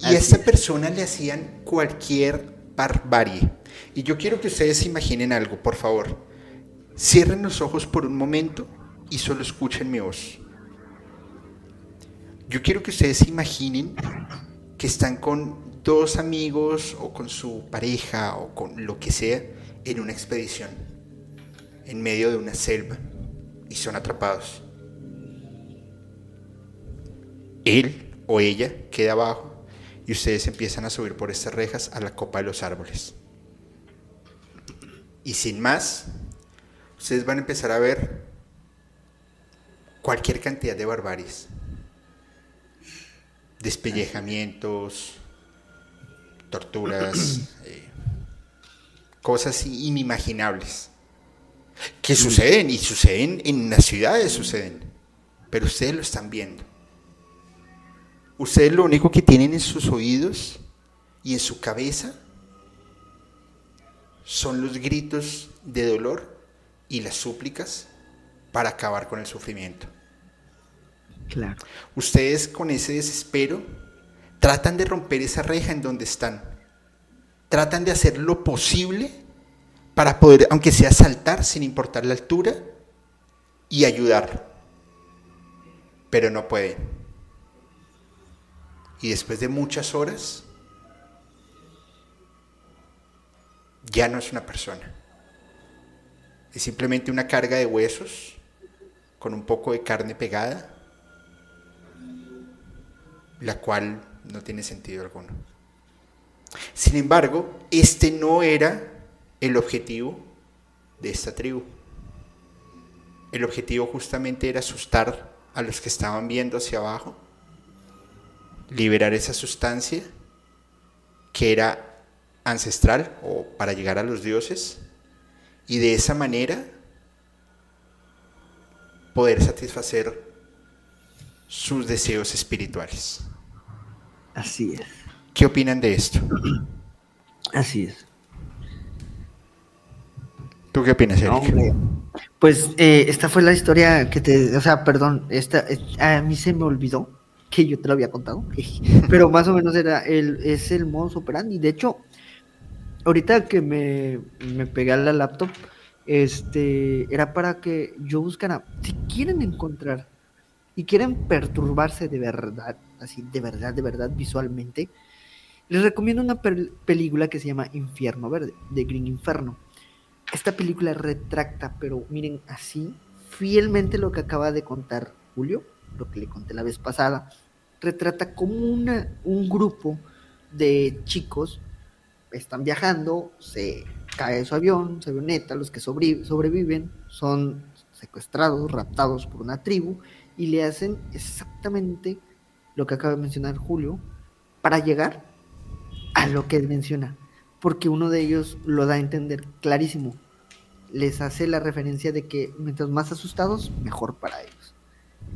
Y a esta persona le hacían cualquier barbarie. Y yo quiero que ustedes imaginen algo, por favor. Cierren los ojos por un momento y solo escuchen mi voz. Yo quiero que ustedes imaginen que están con dos amigos o con su pareja o con lo que sea en una expedición, en medio de una selva, y son atrapados. Él o ella queda abajo y ustedes empiezan a subir por estas rejas a la copa de los árboles. Y sin más, ustedes van a empezar a ver cualquier cantidad de barbaries. Despellejamientos, torturas, eh, cosas inimaginables que suceden y suceden en las ciudades, suceden, pero ustedes lo están viendo. Ustedes lo único que tienen en sus oídos y en su cabeza son los gritos de dolor y las súplicas para acabar con el sufrimiento. Claro. Ustedes con ese desespero tratan de romper esa reja en donde están. Tratan de hacer lo posible para poder, aunque sea saltar sin importar la altura, y ayudar. Pero no pueden. Y después de muchas horas, ya no es una persona. Es simplemente una carga de huesos con un poco de carne pegada, la cual no tiene sentido alguno. Sin embargo, este no era el objetivo de esta tribu. El objetivo justamente era asustar a los que estaban viendo hacia abajo, liberar esa sustancia que era ancestral o para llegar a los dioses y de esa manera poder satisfacer sus deseos espirituales. Así es. ¿Qué opinan de esto? Así es. ¿Tú qué opinas, Eric? Pues eh, esta fue la historia que te, o sea, perdón, esta, a mí se me olvidó que yo te lo había contado, pero más o menos era el, es el modus operandi. De hecho, ahorita que me, me pegué a la laptop, este, era para que yo buscara, si quieren encontrar y quieren perturbarse de verdad, así de verdad, de verdad, visualmente, les recomiendo una película que se llama Infierno Verde, de Green Inferno. Esta película retracta, pero miren, así, fielmente lo que acaba de contar Julio, lo que le conté la vez pasada, retrata como una, un grupo de chicos están viajando, se cae su avión, su avioneta, los que sobreviven son secuestrados, raptados por una tribu y le hacen exactamente lo que acaba de mencionar Julio para llegar a lo que él menciona, porque uno de ellos lo da a entender clarísimo. Les hace la referencia de que mientras más asustados, mejor para ellos.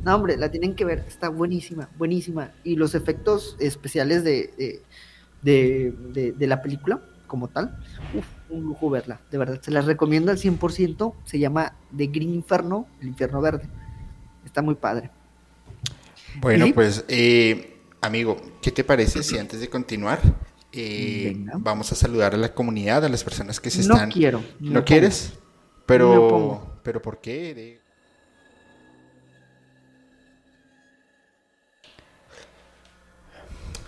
No, hombre, la tienen que ver, está buenísima, buenísima. Y los efectos especiales de, de, de, la película, como tal, un lujo verla, de verdad. Se las recomiendo al 100%. Se llama The Green Inferno, el infierno verde. Está muy padre. Bueno, pues, eh, amigo, ¿qué te parece si antes de continuar eh, vamos a saludar a la comunidad, a las personas que se están... No quiero. ¿No quieres? Pero, pero ¿por qué?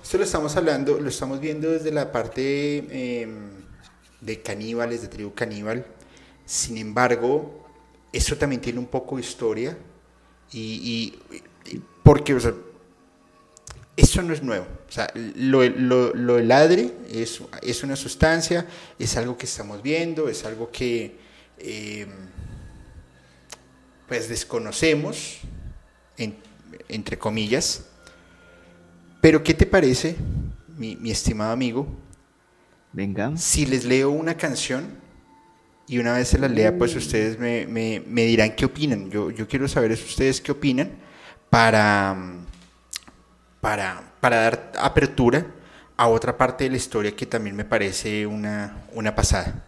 Esto lo estamos hablando, lo estamos viendo desde la parte em, de caníbales, de tribu caníbal. Sin embargo, eso también tiene un poco de historia y, porque, o sea, eso no es nuevo. O sea, lo, lo, lo del es, es, una sustancia, es algo que estamos viendo, es algo que eh, pues desconocemos, entre comillas. Pero ¿qué te parece, mi, mi, estimado amigo? Venga. Si les leo una canción y una vez se la lea, pues ustedes me, me, me dirán qué opinan. Yo, yo quiero saber ustedes qué opinan para para, dar apertura a otra parte de la historia que también me parece una, una pasada.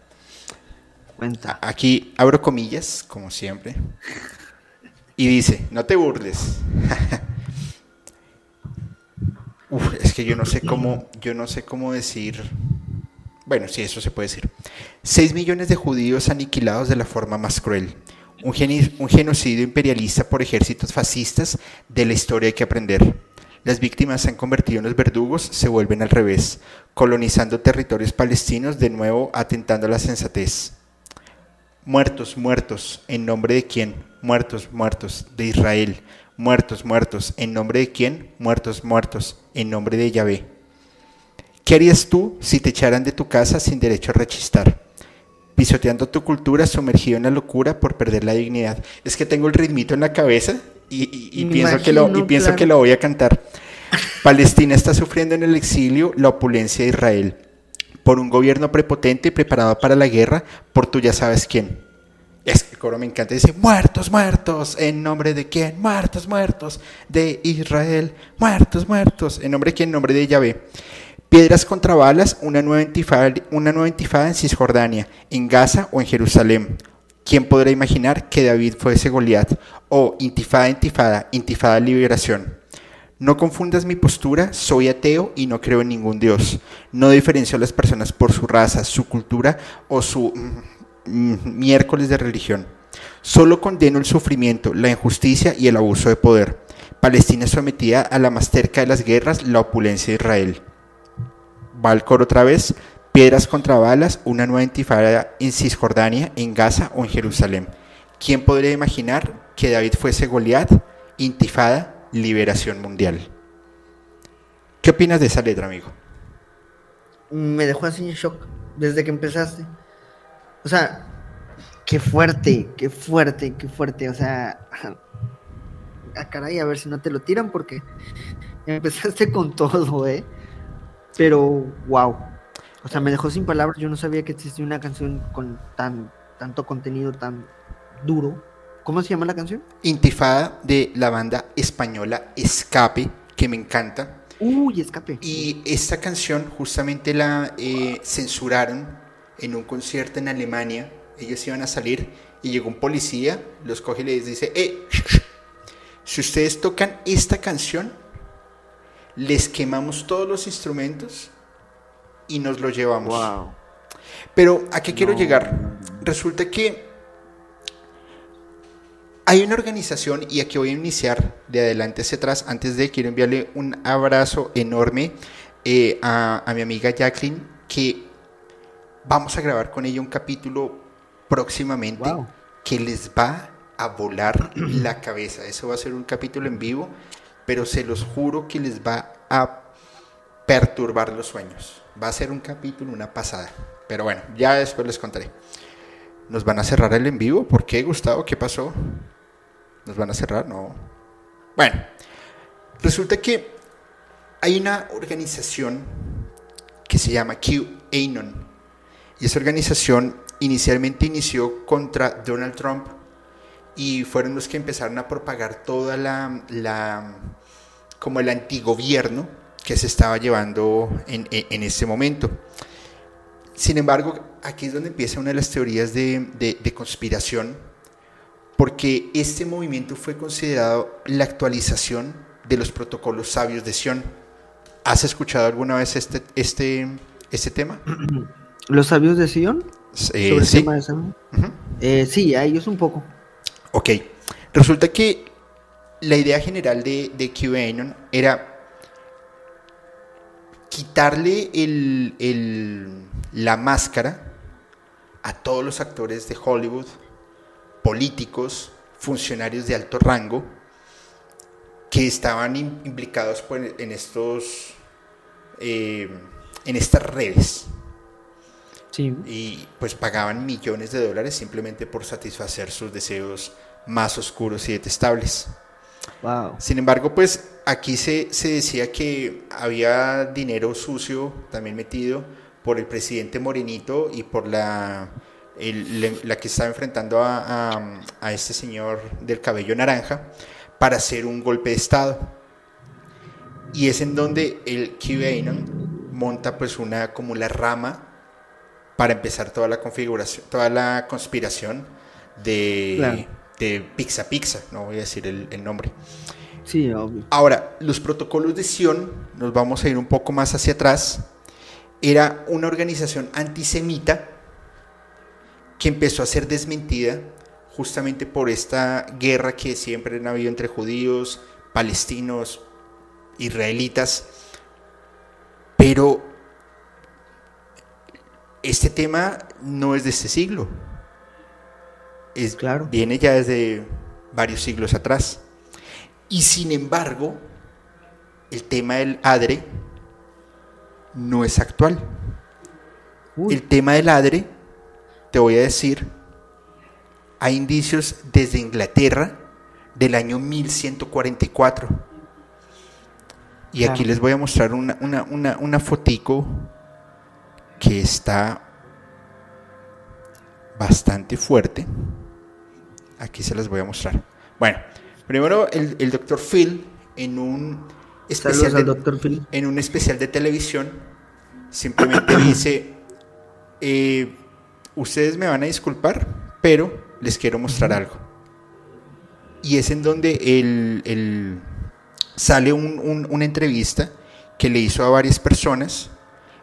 Cuenta. Aquí abro comillas, como siempre, y dice, no te burles. es que yo no sé cómo, yo no sé cómo decir. Bueno, sí, eso se puede decir. Seis millones de judíos aniquilados de la forma más cruel. Un, un genocidio imperialista por ejércitos fascistas de la historia hay que aprender. Las víctimas se han convertido en los verdugos, se vuelven al revés, colonizando territorios palestinos, de nuevo atentando a la sensatez. Muertos, muertos, ¿en nombre de quién? Muertos, muertos, de Israel. Muertos, muertos, ¿en nombre de quién? Muertos, muertos, en nombre de Yahvé. ¿Qué harías tú si te echaran de tu casa sin derecho a rechistar? Pisoteando tu cultura, sumergido en la locura por perder la dignidad. Es que tengo el ritmito en la cabeza y, pienso, que lo, y pienso que lo voy a cantar. Palestina está sufriendo en el exilio la opulencia de Israel por un gobierno prepotente y preparado para la guerra por tú ya sabes quién. Es que el coro me encanta, dice, muertos, muertos, ¿en nombre de quién? Muertos, muertos, de Israel, muertos, muertos, ¿en nombre de quién? En nombre de Yahvé. Piedras contra balas, una nueva intifada, en Cisjordania, en Gaza o en Jerusalén. ¿Quién podrá imaginar que David fuese Goliat? O intifada, intifada, intifada liberación. No confundas mi postura, soy ateo y no creo en ningún Dios. No diferencio a las personas por su raza, su cultura o su mm, mm, miércoles de religión. Solo condeno el sufrimiento, la injusticia y el abuso de poder. Palestina es sometida a la más cerca de las guerras, la opulencia de Israel. Va otra vez. Piedras contra balas, una nueva intifada en Cisjordania, en Gaza o en Jerusalén. ¿Quién podría imaginar que David fuese Goliat? Intifada, liberación mundial. ¿Qué opinas de esa letra, amigo? Me dejó así en shock desde que empezaste. O sea, qué fuerte, qué fuerte, qué fuerte. O sea, a caray, a ver si no te lo tiran porque empezaste con todo, ¿eh? Pero, wow. O sea, me dejó sin palabras. Yo no sabía que existía una canción con tan tanto contenido tan duro. ¿Cómo se llama la canción? Intifada de la banda española Escape, que me encanta. Uy, Escape. Y esta canción justamente la eh, censuraron en un concierto en Alemania ellos iban a salir y llegó un policía, los coge y les dice, eh, si ustedes tocan esta canción, les quemamos todos los instrumentos y nos lo llevamos. Wow. Pero ¿a qué quiero No. llegar? Resulta que hay una organización y aquí voy a iniciar de adelante hacia atrás. Antes de quiero enviarle un abrazo enorme eh, a, a mi amiga Jacqueline que vamos a grabar con ella un capítulo próximamente Wow. que les va a volar la cabeza. Eso va a ser un capítulo en vivo, pero se los juro que les va a perturbar los sueños. Va a ser un capítulo, una pasada. Pero bueno, ya después les contaré. ¿Nos van a cerrar el en vivo? ¿Por qué, Gustavo? ¿Qué pasó? ¿Nos van a cerrar? No. Bueno, resulta que hay una organización que se llama QAnon. Y esa organización inicialmente inició contra Donald Trump y fueron los que empezaron a propagar toda la, la como el antigobierno que se estaba llevando en, en, ese momento. Sin embargo, aquí es donde empieza una de las teorías de, de, de conspiración, porque este movimiento fue considerado la actualización de los protocolos sabios de Sion. ¿Has escuchado alguna vez este, este, este tema? ¿Los sabios de Sion? Eh, ¿Sobre el sí. tema de. Eh, sí, a ellos un poco. Ok, resulta que la idea general de, de QAnon era quitarle el- el- la máscara a todos los actores de Hollywood, políticos, funcionarios de alto rango, que estaban im- implicados pues, en estos, eh, en estas redes Sí. y pues pagaban millones de dólares simplemente por satisfacer sus deseos más oscuros y detestables. Wow. Sin embargo, pues aquí se, se decía que había dinero sucio también metido por el presidente Morenito y por la, el- la, que estaba enfrentando a, a- a este señor del cabello naranja para hacer un golpe de Estado. Y es en donde el QAnon monta pues una como la rama para empezar toda la configuración, toda la conspiración de, Claro. De Pizza Pizza, no voy a decir el, el nombre. Sí, obvio. Ahora, los protocolos de Sion, nos vamos a ir un poco más hacia atrás, era una organización antisemita que empezó a ser desmentida justamente por esta guerra que siempre ha habido entre judíos, palestinos, israelitas, pero este tema no es de este siglo, es, Claro. viene ya desde varios siglos atrás. Y sin embargo, el tema del ADRE no es actual. Uy, El tema del ADRE, te voy a decir, hay indicios desde Inglaterra del año 1144. Y aquí les voy a mostrar una, una, una, una fotico que está bastante fuerte. Aquí se las voy a mostrar. Bueno, primero el, el doctor Phil en un especial de- Phil. en un especial de televisión simplemente dice, eh, ustedes me van a disculpar, pero les quiero mostrar algo. Y es en donde el, el- sale un- un- una entrevista que le hizo a varias personas,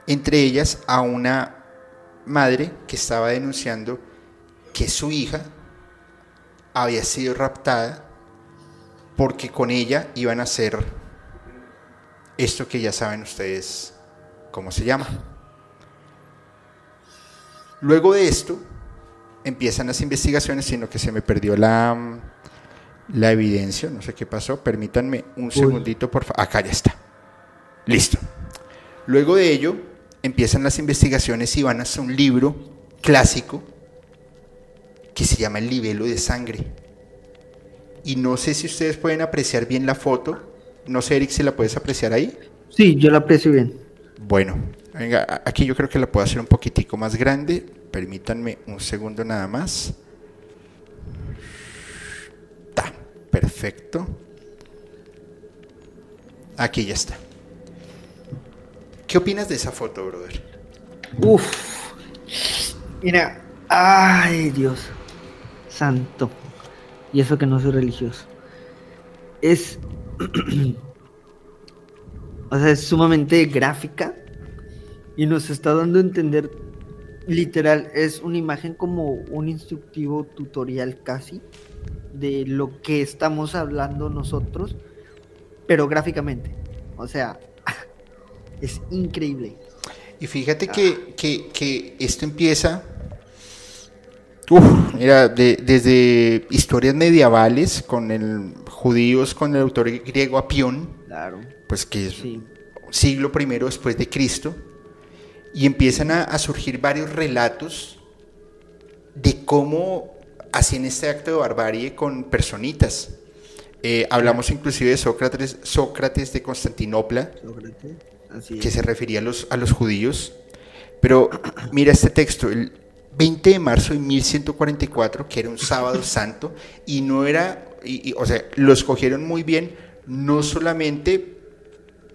entre ellas a una madre que estaba denunciando que su hija había sido raptada porque con ella iban a hacer esto que ya saben ustedes cómo se llama. Luego de esto, empiezan las investigaciones, sino que se me perdió la, la evidencia, no sé qué pasó, permítanme un segundito, por favor. Acá ya está. Listo. Luego de ello, empiezan las investigaciones y van a hacer un libro clásico que se llama El libelo de sangre. Y no sé si ustedes pueden apreciar bien la foto. No sé, Eric, si la puedes apreciar ahí. Sí, yo la aprecio bien. Bueno, venga, aquí yo creo que la puedo hacer un poquitico más grande. Permítanme un segundo nada más. Ta, perfecto. Aquí ya está. ¿Qué opinas de esa foto, brother? Uf. Mira, Ay, Dios santo. Y eso que no soy religioso. Es. o sea, es sumamente gráfica. Y nos está dando a entender. Literal, es una imagen como un instructivo tutorial casi. De lo que estamos hablando nosotros. Pero gráficamente. O sea, es increíble. Y fíjate que, que esto empieza Uf, mira, desde historias medievales con el judíos, con el autor griego Apión, claro. pues que es siglo primero después de Cristo, y empiezan a, surgir varios relatos de cómo hacían este acto de barbarie con personitas. Eh, hablamos inclusive de Sócrates, Sócrates de Constantinopla, que se refería a los, a los judíos. Pero mira este texto, el, 20 de marzo de 1144, que era un sábado santo, y no era, y, o sea, lo escogieron muy bien, no solamente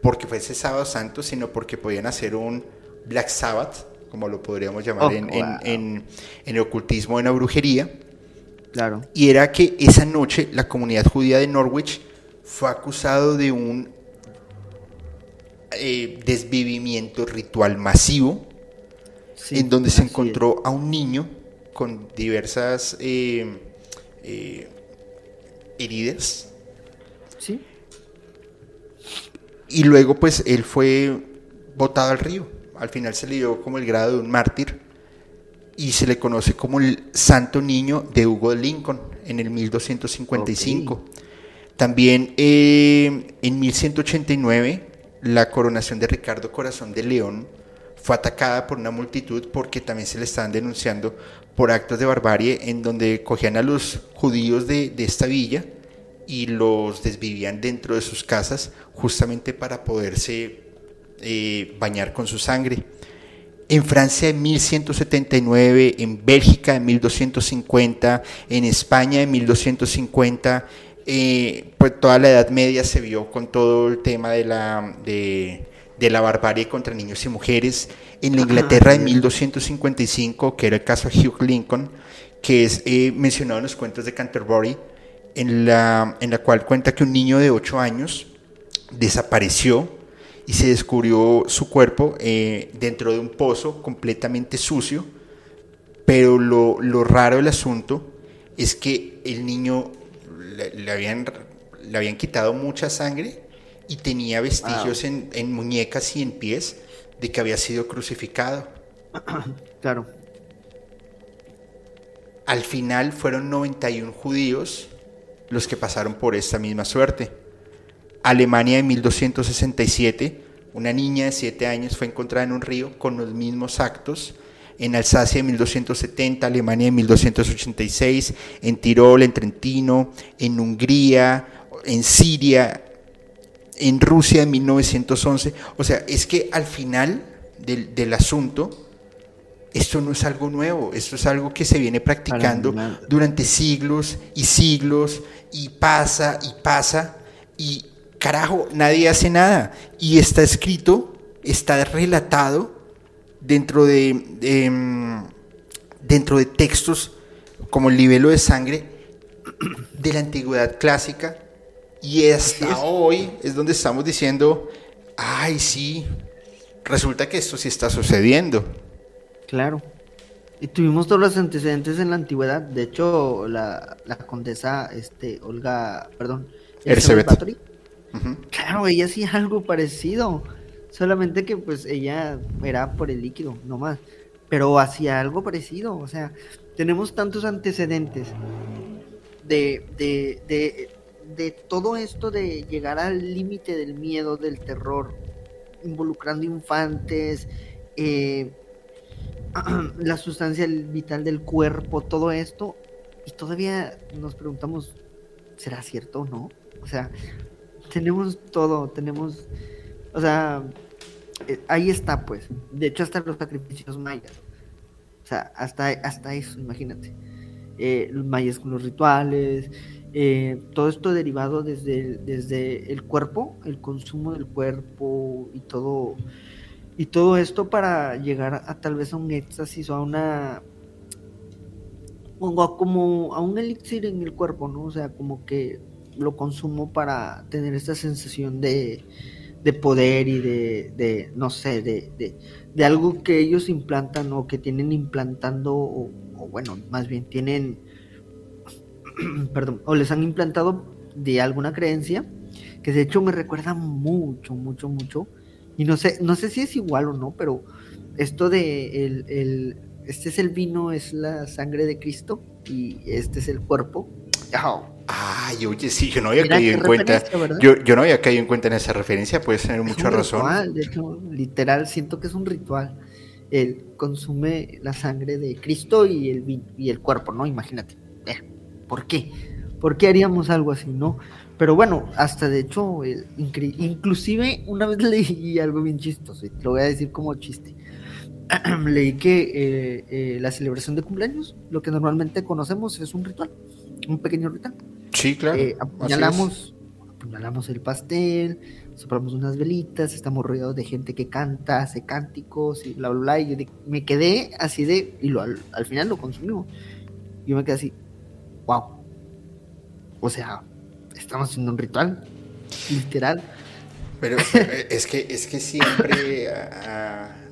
porque fuese sábado santo, sino porque podían hacer un Black Sabbath, como lo podríamos llamar oh, en, en, el ocultismo, en la brujería. Claro. Y era que esa noche la comunidad judía de Norwich fue acusado de un eh, desvivimiento ritual masivo en donde se encontró a un niño con diversas eh, eh, heridas. Sí. Y luego pues él fue botado al río. Al final se le dio como el grado de un mártir y se le conoce como el Santo Niño de Hugo de Lincoln en el 1255. También eh, en 1189 la coronación de Ricardo Corazón de León fue atacada por una multitud porque también se le estaban denunciando por actos de barbarie en donde cogían a los judíos de, esta villa y los desvivían dentro de sus casas justamente para poderse eh, bañar con su sangre. En Francia en 1179, en Bélgica en 1250, en España en 1250, eh, pues toda la Edad Media se vio con todo el tema de la, de, de la barbarie contra niños y mujeres. En la Inglaterra de 1255, que era el caso de Hugh Lincoln, que es eh, mencionado en los cuentos de Canterbury, en la, en la cual cuenta que un niño de 8 años desapareció y se descubrió su cuerpo eh, dentro de un pozo completamente sucio, pero lo, lo, raro del asunto es que el niño le, habían, le habían quitado mucha sangre y tenía vestigios en, muñecas y en pies de que había sido crucificado. Claro. Al final fueron 91 judíos los que pasaron por esta misma suerte. Alemania en 1267, una niña de 7 años fue encontrada en un río con los mismos actos. En Alsacia en 1270, Alemania en 1286, en Tirol, en Trentino, en Hungría, en Siria, en Rusia en 1911. O sea, es que al final del, asunto, esto no es algo nuevo, esto es algo que se viene practicando durante siglos y siglos y pasa y pasa y carajo, nadie hace nada. Y está escrito, está relatado dentro de, em, dentro de textos como el libelo de sangre de la antigüedad clásica y hasta hoy es donde estamos diciendo, ay, sí, resulta que esto sí está sucediendo. Claro. Y tuvimos todos los antecedentes en la antigüedad. De hecho, la, condesa este, Olga, perdón, Elizabeth Claro, ella hacía algo parecido. Solamente que pues ella era por el líquido, no más. Pero hacía algo parecido. O sea, tenemos tantos antecedentes de, de, de de todo esto de llegar al límite del miedo, del terror, involucrando infantes, eh, la sustancia vital del cuerpo, todo esto, y todavía nos preguntamos, ¿será cierto o no? O sea, tenemos todo, tenemos, o sea, eh, ahí está pues, de hecho hasta los sacrificios mayas, o sea, hasta, hasta eso, imagínate, eh, los mayas con los rituales, eh, todo esto derivado desde, desde el cuerpo, el consumo del cuerpo y todo, y todo esto para llegar a tal vez a un éxtasis o a una como a un elixir en el cuerpo, ¿no? O sea, como que lo consumo para tener esta sensación de, de poder y de, de no sé, de, de, de, algo que ellos implantan o que tienen implantando, o, o bueno, más bien tienen, perdón, o les han implantado de alguna creencia, que de hecho me recuerda mucho, mucho, mucho, y no sé, no sé si es igual o no, pero esto de el, el este es el vino, es la sangre de Cristo, y este es el cuerpo. Oh Ay, oye, sí, yo no había caído en cuenta. Yo, yo, no había caído en cuenta en esa referencia, puedes tener mucha razón. de hecho, literal, siento que es un ritual. Él consume la sangre de Cristo y el, y el cuerpo, ¿no? Imagínate. ¿Por qué? ¿Por qué haríamos algo así, no? Pero bueno, hasta de hecho, inclusive una vez leí algo bien chistoso, y lo voy a decir como chiste. leí que eh, eh, la celebración de cumpleaños, lo que normalmente conocemos, es un ritual, un pequeño ritual. Sí, claro. Eh, apuñalamos, apuñalamos el pastel, soplamos unas velitas, estamos rodeados de gente que canta, hace cánticos y bla, bla, bla. Y yo me quedé así de, y lo, al, final lo consumimos. Yo me quedé así, wow. O sea, estamos haciendo un ritual, literal. Pero eh, es que, es que siempre,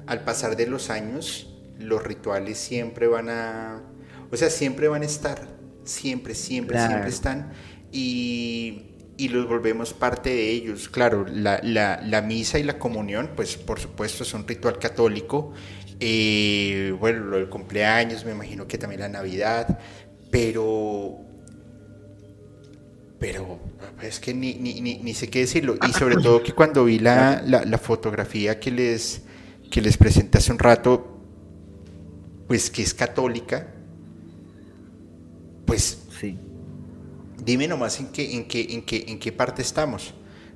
al pasar de los años, los rituales siempre van a, o sea, siempre van a estar siempre, siempre, siempre están y, los volvemos parte de ellos. Claro, la, misa y la comunión, pues por supuesto es un ritual católico. Eh, bueno, lo del cumpleaños, me imagino que también la Navidad, pero pero es que ni, ni, ni, sé qué decirlo. Y sobre todo que cuando vi la, la, fotografía que les, que les presenté hace un rato, pues que es católica, pues sí. dime nomás en qué, en qué, en qué, en qué parte estamos.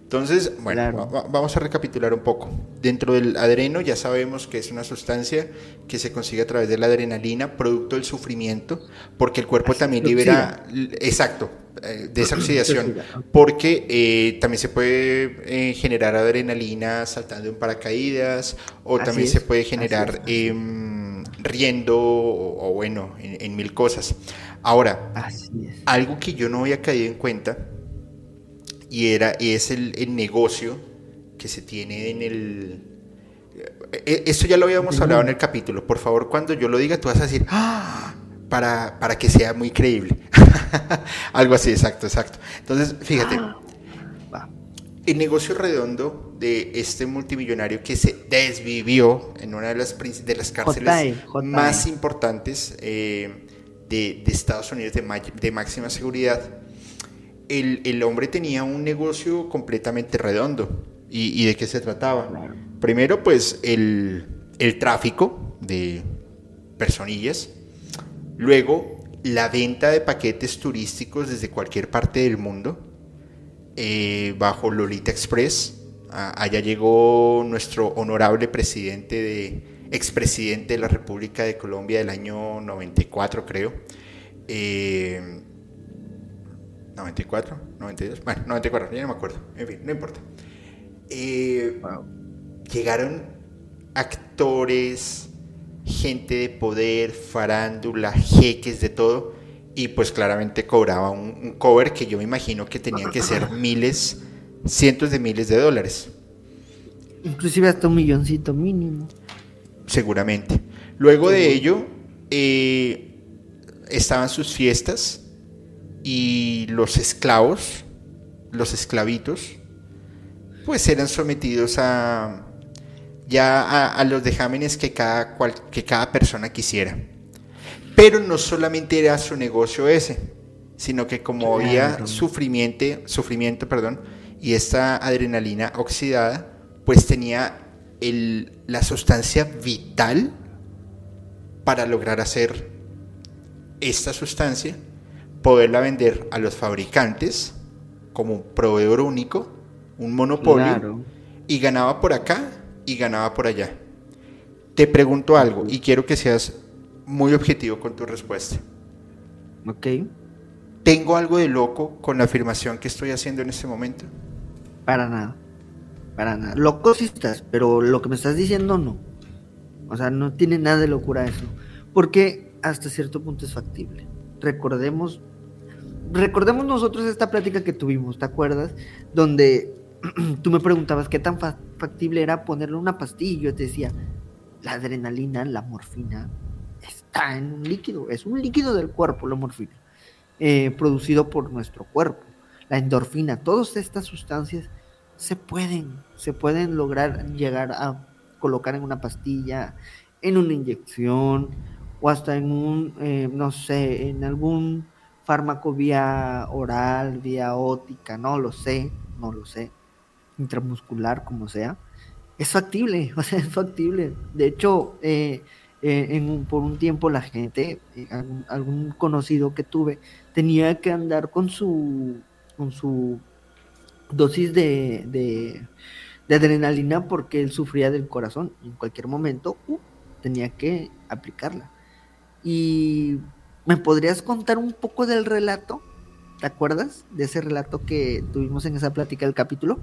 Entonces, bueno, vamos a recapitular un poco. Dentro del adreno ya sabemos que es una sustancia que se consigue a través de la adrenalina, producto del sufrimiento, porque el cuerpo también libera, exacto, eh, de esa oxidación, porque eh, también se puede eh, generar adrenalina saltando en paracaídas, o también se puede generar em, riendo, o, bueno, en mil cosas. Ahora, algo que yo no había caído en cuenta y era es el, negocio que se tiene en el e, e, esto ya lo habíamos hablado en el capítulo. Por favor, cuando yo lo diga, tú vas a decir, ¡Ah! para, para que sea muy creíble. Algo así, exacto, exacto. Entonces, fíjate, ah. el negocio redondo de este multimillonario que se desvivió en una de las, de las cárceles más importantes eh, de, Estados Unidos de, máxima seguridad, el, hombre tenía un negocio completamente redondo. ¿Y, de qué se trataba? Primero, pues el, tráfico de personillas. Luego, la venta de paquetes turísticos desde cualquier parte del mundo eh, bajo Lolita Express. allá llegó nuestro honorable presidente de expresidente de la República de Colombia del año 94, creo. 94, eh, 92, bueno, 94, ya no me acuerdo, en fin, no importa. Eh, llegaron actores, gente de poder, farándula, jeques, de todo, y pues claramente cobraba un, un cover que yo me imagino que tenían que ser miles, cientos de miles de dólares. Inclusive hasta un milloncito mínimo seguramente. Luego de ello, eh, estaban sus fiestas y los esclavos, los esclavitos, pues eran sometidos a ya a, los dejámenes que cada, que cada persona quisiera. Pero no solamente era su negocio ese, sino que como había sufrimiento, sufrimiento perdón, y esta adrenalina oxidada, pues tenía la sustancia vital para lograr hacer esta sustancia, poderla vender a los fabricantes como un proveedor único, un monopolio, y ganaba por acá y ganaba por allá. Te pregunto algo y quiero que seas muy objetivo con tu respuesta. Ok. ¿Tengo algo de loco con la afirmación que estoy haciendo en este momento? Para nada para nada. Loco sí estás, pero lo que me estás diciendo no. O sea, no tiene nada de locura eso. Porque hasta cierto punto es factible. Recordemos, recordemos nosotros esta plática que tuvimos, ¿te acuerdas? Donde tú me preguntabas qué tan factible era ponerle una pastilla yo te decía, la adrenalina, la morfina, está en un líquido, es un líquido del cuerpo, la morfina, eh, producido por nuestro cuerpo. La endorfina, todas estas sustancias se pueden, se pueden lograr llegar a colocar en una pastilla, en una inyección o hasta en un, eh, no sé, en algún fármaco vía oral, vía ótica, no lo sé, no lo sé, intramuscular, como sea. Es factible, o sea, es factible. De hecho, eh, eh, en por un tiempo la gente, algún, conocido que tuve, tenía que andar con su, con su dosis de, de, adrenalina porque él sufría del corazón. En cualquier momento uh, tenía que aplicarla. Y me podrías contar un poco del relato, ¿te acuerdas? De ese relato que tuvimos en esa plática del capítulo,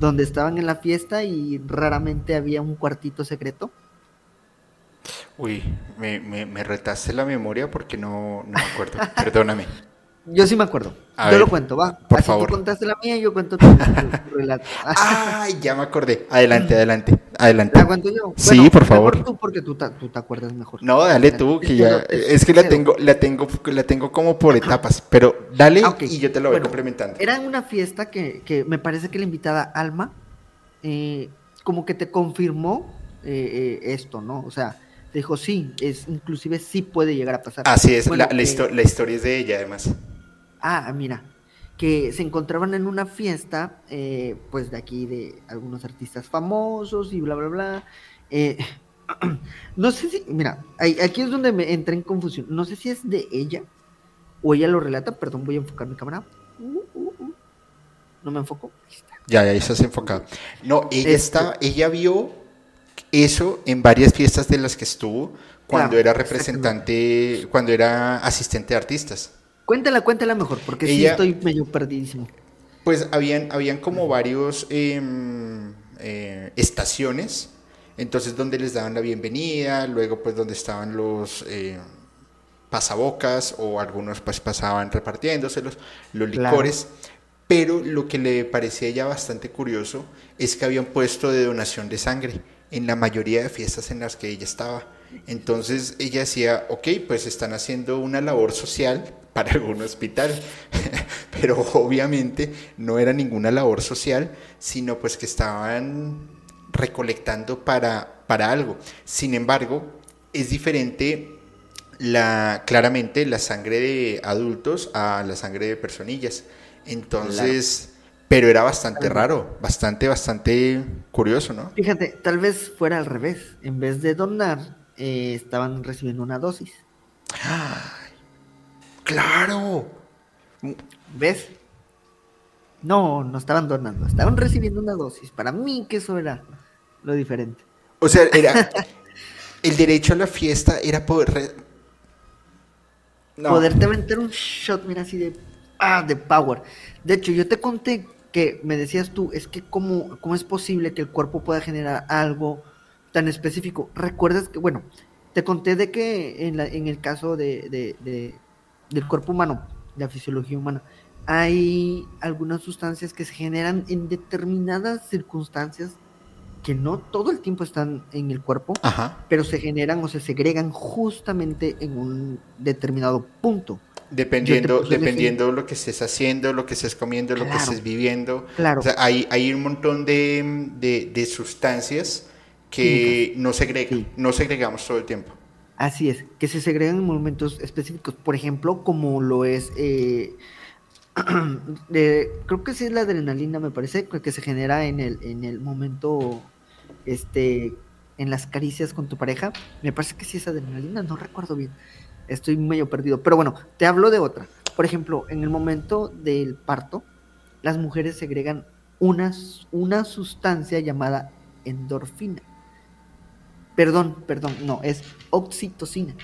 donde estaban en la fiesta y raramente había un cuartito secreto. Uy, me, me, me retaste la memoria porque no, no me acuerdo. Perdóname. Yo sí me acuerdo. yo lo cuento, va. Por favor. Tú contaste la mía y yo cuento tu, relato. Ay, ya me acordé. Adelante, adelante, adelante. ¿La cuento yo? sí, por favor. Tú porque tú, tú, te acuerdas mejor. No, dale tú, que ya. Es que la tengo, la tengo, la tengo como por etapas, pero dale ah, y yo te lo voy complementando. Era una fiesta que, que me parece que la invitada Alma, eh, como que te confirmó eh, eh, esto, ¿no? O sea, te dijo sí, es inclusive sí puede llegar a pasar. Así es, la, la historia es de ella además. Ah, mira, que se encontraban en una fiesta, eh, pues de aquí de algunos artistas famosos y bla, bla, bla. Eh, no sé si, mira, aquí es donde me entré en confusión. No sé si es de ella o ella lo relata. Perdón, voy a enfocar mi cámara. Uh, uh, uh. No me enfoco. Ya, ya estás enfocado. No, ella está, ella vio eso en varias fiestas de las que estuvo cuando era representante, cuando era asistente de artistas. Cuéntala, cuéntala mejor, porque sí estoy medio perdidísimo. Pues habían, habían como varios em, eh, estaciones, entonces donde les daban la bienvenida, luego pues donde estaban los eh, pasabocas o algunos pues pasaban repartiéndoselos, los licores. Pero lo que le parecía ya bastante curioso es que habían puesto de donación de sangre en la mayoría de fiestas en las que ella estaba. Entonces ella decía, ok, pues están haciendo una labor social para algún hospital, pero obviamente no era ninguna labor social, sino pues que estaban recolectando para, para algo. Sin embargo, es diferente la, claramente la sangre de adultos a la sangre de personillas. Entonces, pero era bastante raro, bastante, bastante curioso, ¿no? Fíjate, tal vez fuera al revés. En vez de donar, eh, estaban recibiendo una dosis. ¡Claro! ¿Ves? No, no estaban donando, estaban recibiendo una dosis. Para mí que eso era lo diferente. O sea, era el derecho a la fiesta era poder poderte meter un shot, mira así de ah, de power. De hecho, yo te conté que me decías tú, es que cómo, cómo es posible que el cuerpo pueda generar algo tan específico. ¿Recuerdas que, bueno, te conté de que en, la, en el caso de, del cuerpo humano, de la fisiología humana, hay algunas sustancias que se generan en determinadas circunstancias que no todo el tiempo están en el cuerpo, pero se generan o se segregan justamente en un determinado punto. Dependiendo, dependiendo lo que estés haciendo, lo que estés comiendo, lo que estés viviendo. Claro. hay, hay un montón de, sustancias que no segregan, no segregamos todo el tiempo. Así es, que se segregan en momentos específicos, por ejemplo, como lo es, eh, creo que sí es la adrenalina, me parece, que se genera en el, en el momento, este, en las caricias con tu pareja, me parece que sí es adrenalina, no recuerdo bien, estoy medio perdido, pero bueno, te hablo de otra, por ejemplo, en el momento del parto, las mujeres segregan una, una sustancia llamada endorfina. Perdón, perdón, no, es oxitocina,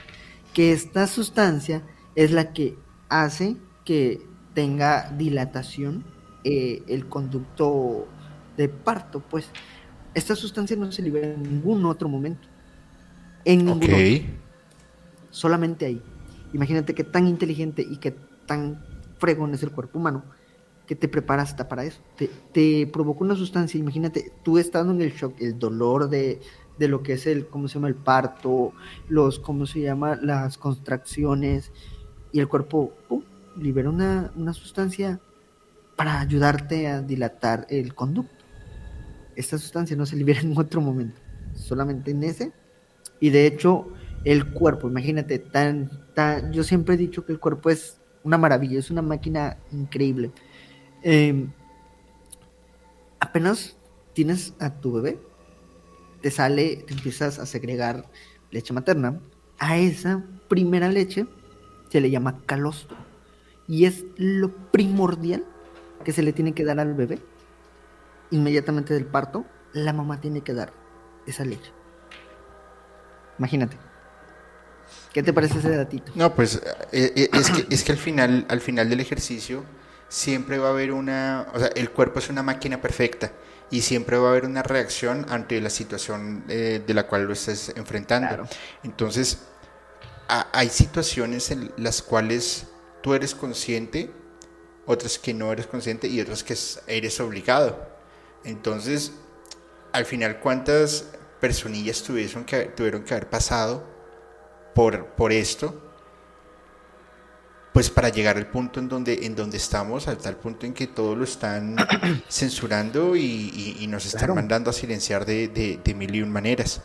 que esta sustancia es la que hace que tenga dilatación eh, el conducto de parto, pues esta sustancia no se libera en ningún otro momento. En ningún otro. Solamente ahí. Imagínate qué tan inteligente y qué tan fregón es el cuerpo humano que te prepara hasta para eso. Te, te provoca una sustancia, imagínate, tú estando en el shock, el dolor de, de lo que es el, ¿cómo se llama? El parto, los, ¿cómo se llama? Las contracciones, y el cuerpo ¡pum! libera una, una sustancia para ayudarte a dilatar el conducto. Esta sustancia no se libera en otro momento, solamente en ese. Y de hecho, el cuerpo, imagínate, tan, tan, yo siempre he dicho que el cuerpo es una maravilla, es una máquina increíble. Eh, apenas tienes a tu bebé, te sale, te empiezas a segregar leche materna. A esa primera leche se le llama calostro. Y es lo primordial que se le tiene que dar al bebé. Inmediatamente del parto, la mamá tiene que dar esa leche. Imagínate. ¿Qué te parece ese datito? No, pues eh, eh, es, que, es que al final, al final del ejercicio siempre va a haber una, o sea, el cuerpo es una máquina perfecta y siempre va a haber una reacción ante la situación eh, de la cual lo estés enfrentando. Claro. Entonces, a- hay situaciones en las cuales tú eres consciente, otras que no eres consciente y otras que es- eres obligado. Entonces, al final, ¿cuántas personillas tuvieron que, tuvieron que haber pasado por, por esto? Pues para llegar al punto en donde, en donde estamos, al tal punto en que todo lo están censurando y, y- y nos están Claro. mandando a silenciar de, de- de mil y un maneras.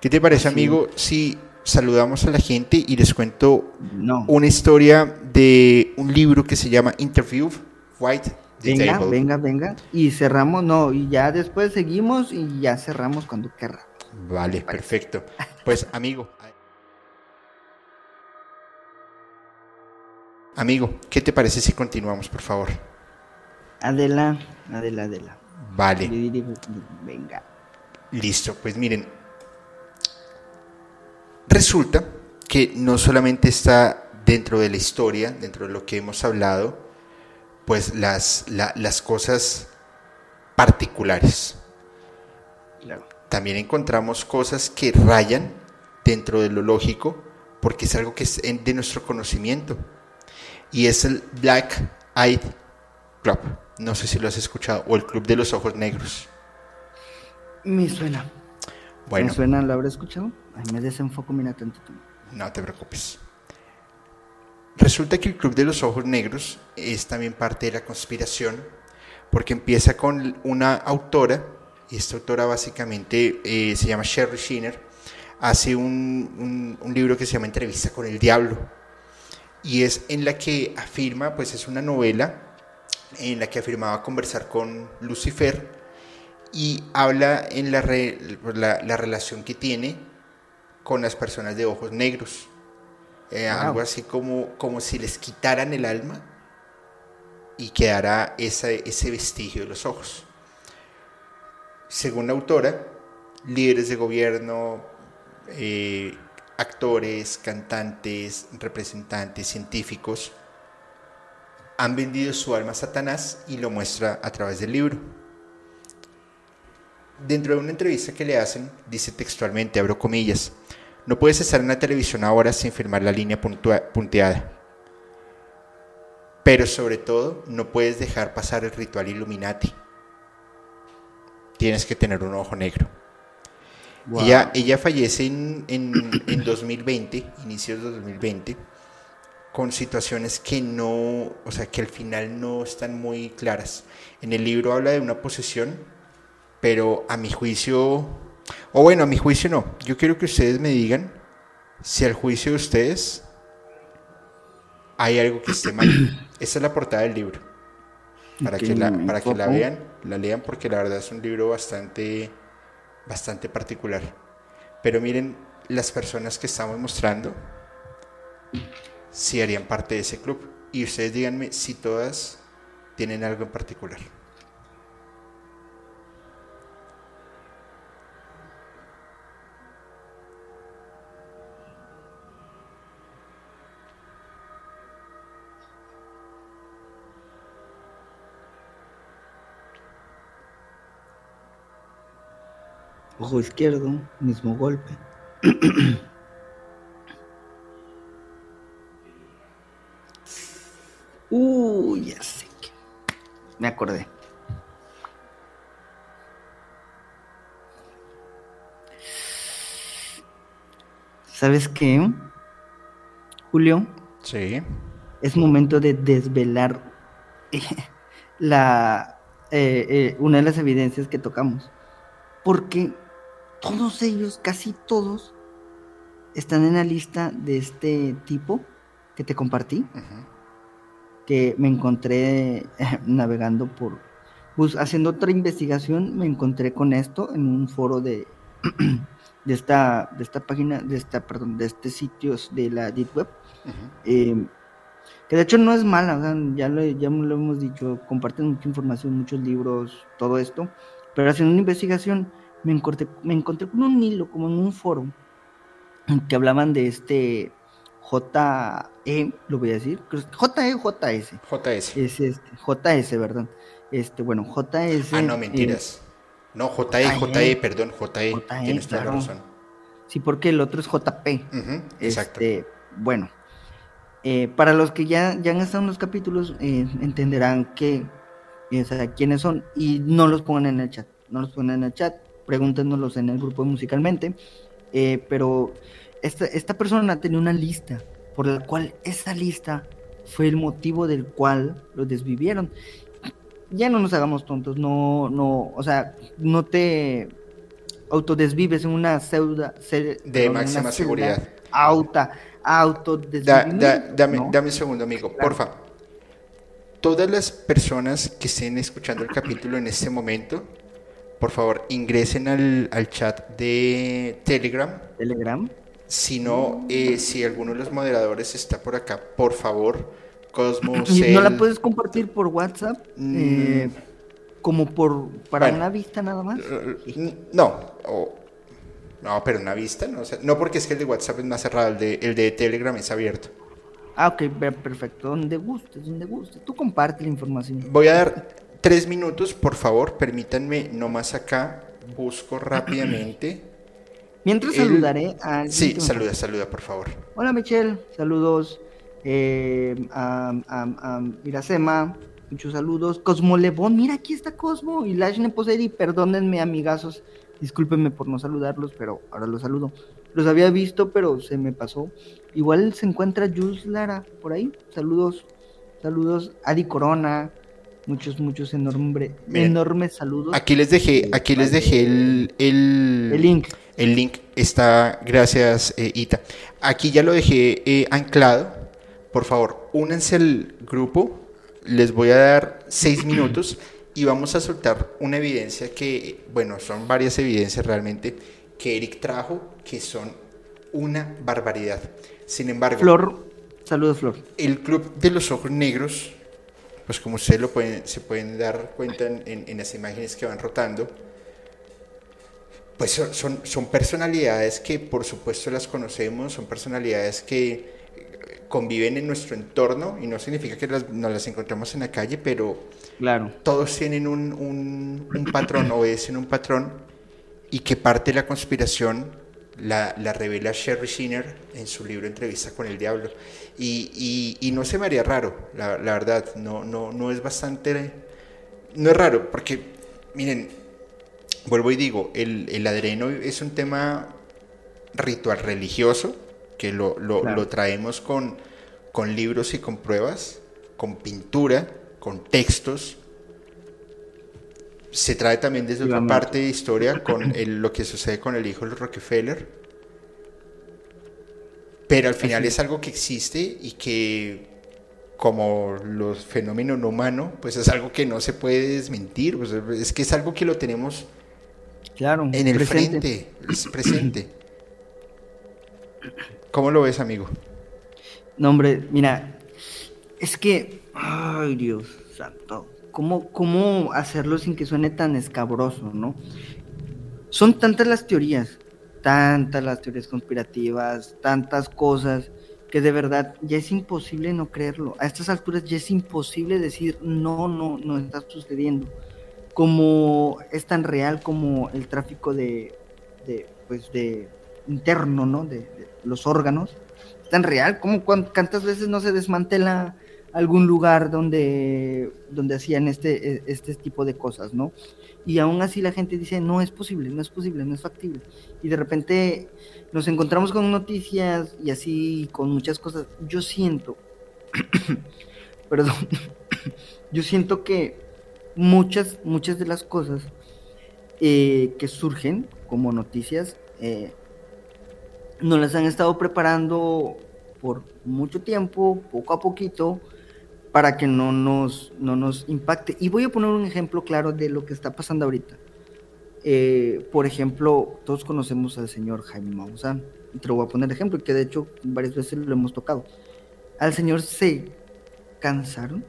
¿Qué te parece, Sí. amigo, si saludamos a la gente y les cuento No. una historia de un libro que se llama Interview White the Venga, Table? venga, venga. Y cerramos, no, y ya después seguimos y ya cerramos cuando querrá. Vale, perfecto. Pues, amigo. Amigo, ¿qué te parece si continuamos, por favor? Adela, Adela, Adela. Vale, Venga. listo. Pues miren, resulta que no solamente está dentro de la historia, dentro de lo que hemos hablado, pues las, la- las cosas particulares. Claro. También encontramos cosas que rayan dentro de lo lógico, porque es algo que es en- de nuestro conocimiento. Y es el Black Eyed Club. No sé si lo has escuchado, o el Club de los Ojos Negros. Me suena. Bueno, ¿Me suena? ¿Lo habré escuchado? Ay, me desenfoco, mira tantito. no te preocupes. Resulta que el Club de los Ojos Negros es también parte de la conspiración, porque empieza con una autora, y esta autora básicamente eh, se llama Sherry Sheener, hace un, un- un libro que se llama Entrevista con el Diablo, y es en la que afirma, pues es una novela en la que afirmaba conversar con Lucifer y habla en la, re- la, la relación que tiene con las personas de ojos negros. Eh, Wow. Algo así como, como si les quitaran el alma y quedara esa- ese vestigio de los ojos. Según la autora, líderes de gobierno, eh, actores, cantantes, representantes, científicos, han vendido su alma a Satanás y lo muestra a través del libro. Dentro de una entrevista que le hacen, dice textualmente, abro comillas, no puedes estar en la televisión ahora sin firmar la línea punteada. Pero sobre todo, no puedes dejar pasar el ritual Illuminati. Tienes que tener un ojo negro. Wow. Ella, ella fallece en, en, en 2020, inicios de 2020, con situaciones que no, o sea, que al final no están muy claras. En el libro habla de una posesión, pero a mi juicio, o bueno, a mi juicio no. Yo quiero que ustedes me digan si al juicio de ustedes hay algo que esté mal. Esa es la portada del libro. Para que la, para que la vean, la lean, porque la verdad es un libro bastante, bastante particular. Pero miren, las personas que estamos mostrando, si harían parte de ese club. Y ustedes díganme si todas tienen algo en particular. Ojo izquierdo, mismo golpe. Uy, ya sé que. Me acordé. ¿Sabes qué? Julio. Sí. Es momento de desvelar la, eh, eh, una de las evidencias que tocamos. Porque todos ellos, casi todos, están en la lista de este tipo que te compartí. Que me encontré navegando por. Pues, haciendo otra investigación, me encontré con esto en un foro de. de esta, de esta página, de esta, perdón, de este sitio de la Deep Web. Eh, que de hecho no es mala, ya, lo, ya lo hemos dicho, comparten mucha información, muchos libros, todo esto, pero haciendo una investigación me encontré, me encontré con un hilo, como en un foro, que hablaban de este JE, lo voy a decir, JE JS. JS. Es este, JS, ¿verdad? Este, bueno, JS. Ah, no, mentiras. No, JE, JE, perdón, JE. Tienes toda la razón. Sí, porque el otro es JP. exacto. Este, bueno, eh, para los que ya, ya han estado en los capítulos, eh, entenderán que, o sea, quiénes son y no los pongan en el chat. No los pongan en el chat, pregúntenoslos en el grupo musicalmente. Eh, pero esta, esta persona tenía una lista, por la cual esa lista fue el motivo del cual lo desvivieron ya no nos hagamos tontos, no, no, o sea, no te autodesvives en una pseudo de máxima seguridad. Auta, auto dame, dame un segundo, amigo, porfa. Todas las personas que estén escuchando el capítulo en este momento, por favor, ingresen al, al chat de Telegram. Telegram. Si no, eh, si alguno de los moderadores está por acá, por favor, Cosmos. ¿No la puedes compartir por WhatsApp? Mm. Eh, como por para una vista nada más. No, no, pero una vista, no, no porque es que el de WhatsApp es más cerrado, el de, el de Telegram es abierto. Ah, ok, perfecto, donde gustes, donde gustes. Tú comparte la información. Voy a dar tres minutos, por favor, permítanme nomás acá, busco rápidamente. Mientras saludaré a... Sí, saluda, saluda, por favor. Hola Michelle, saludos eh, a, a, Miracema, muchos saludos. Cosmo Lebón, mira, aquí está Cosmo. Y Lashne Poseri, perdónenme, amigazos. Discúlpenme por no saludarlos, pero ahora los saludo. Los había visto, pero se me pasó. Igual se encuentra Jules Lara por ahí. Saludos, saludos. Adi Corona, muchos, muchos enorme, enormes saludos. Aquí les dejé, aquí les dejé el, el, el link. El link está, gracias, eh, Ita. Aquí ya lo dejé eh, anclado por favor, únanse al grupo. Les voy a dar seis minutos y vamos a soltar una evidencia que, bueno, son varias evidencias realmente que Eric trajo que son una barbaridad. Sin embargo, Flor, saludos Flor. El Club de los Ojos Negros, pues como ustedes lo pueden, se pueden dar cuenta en, las imágenes que van rotando, pues son, son personalidades que por supuesto las conocemos, son personalidades que conviven en nuestro entorno y no significa que las, nos las encontramos en la calle, pero claro. todos tienen un, un, un patrón, obedecen un patrón y que parte de la conspiración la, la, revela Sherry Sinner en su libro Entrevista con el Diablo. Y, y, y no se me haría raro, la, la, verdad, no, no, no es bastante, no es raro, porque miren, vuelvo y digo, el, el adreno es un tema ritual religioso, que lo, lo, lo traemos con, con libros y con pruebas, con pintura, con textos. Se trae también desde otra parte de historia con el, lo que sucede con el hijo de Rockefeller. Pero al final es algo que existe y que como los fenómenos humanos, pues es algo que no se puede desmentir, es que es algo que lo tenemos claro, en el frente, es presente. ¿Cómo lo ves, amigo? No, hombre, mira, es que, ay Dios santo, ¿cómo, cómo hacerlo sin que suene tan escabroso, no? Son tantas las teorías, tantas las teorías conspirativas, tantas cosas, que de verdad ya es imposible no creerlo. A estas alturas ya es imposible decir, no, no, no está sucediendo. Como es tan real como el tráfico de, de pues de interno, ¿no? De, los órganos. Es tan real, como cuántas veces no se desmantela algún lugar donde, donde hacían este, e, este tipo de cosas, ¿no? Y aún así la gente dice, no es posible, no es posible, no es factible. Y de repente nos encontramos con noticias y así con muchas cosas. Yo siento, perdón, yo siento que muchas, muchas de las cosas eh, que surgen como noticias eh, nos las han estado preparando por mucho tiempo, poco a poquito, para que no nos, no nos impacte. Y voy a poner un ejemplo claro de lo que está pasando ahorita. Eh, por ejemplo, todos conocemos al señor Jaime Maussan. Te lo voy a poner ejemplo, que de hecho varias veces lo hemos tocado. Al señor se cansaron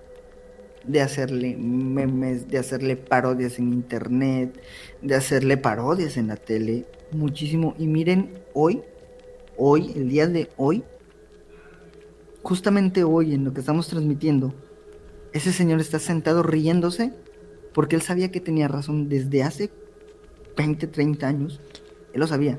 de hacerle memes, de hacerle parodias en internet, de hacerle parodias en la tele, muchísimo. Y miren, hoy, hoy, el día de hoy, justamente hoy en lo que estamos transmitiendo, ese señor está sentado riéndose porque él sabía que tenía razón desde hace 20, 30 años. Él lo sabía.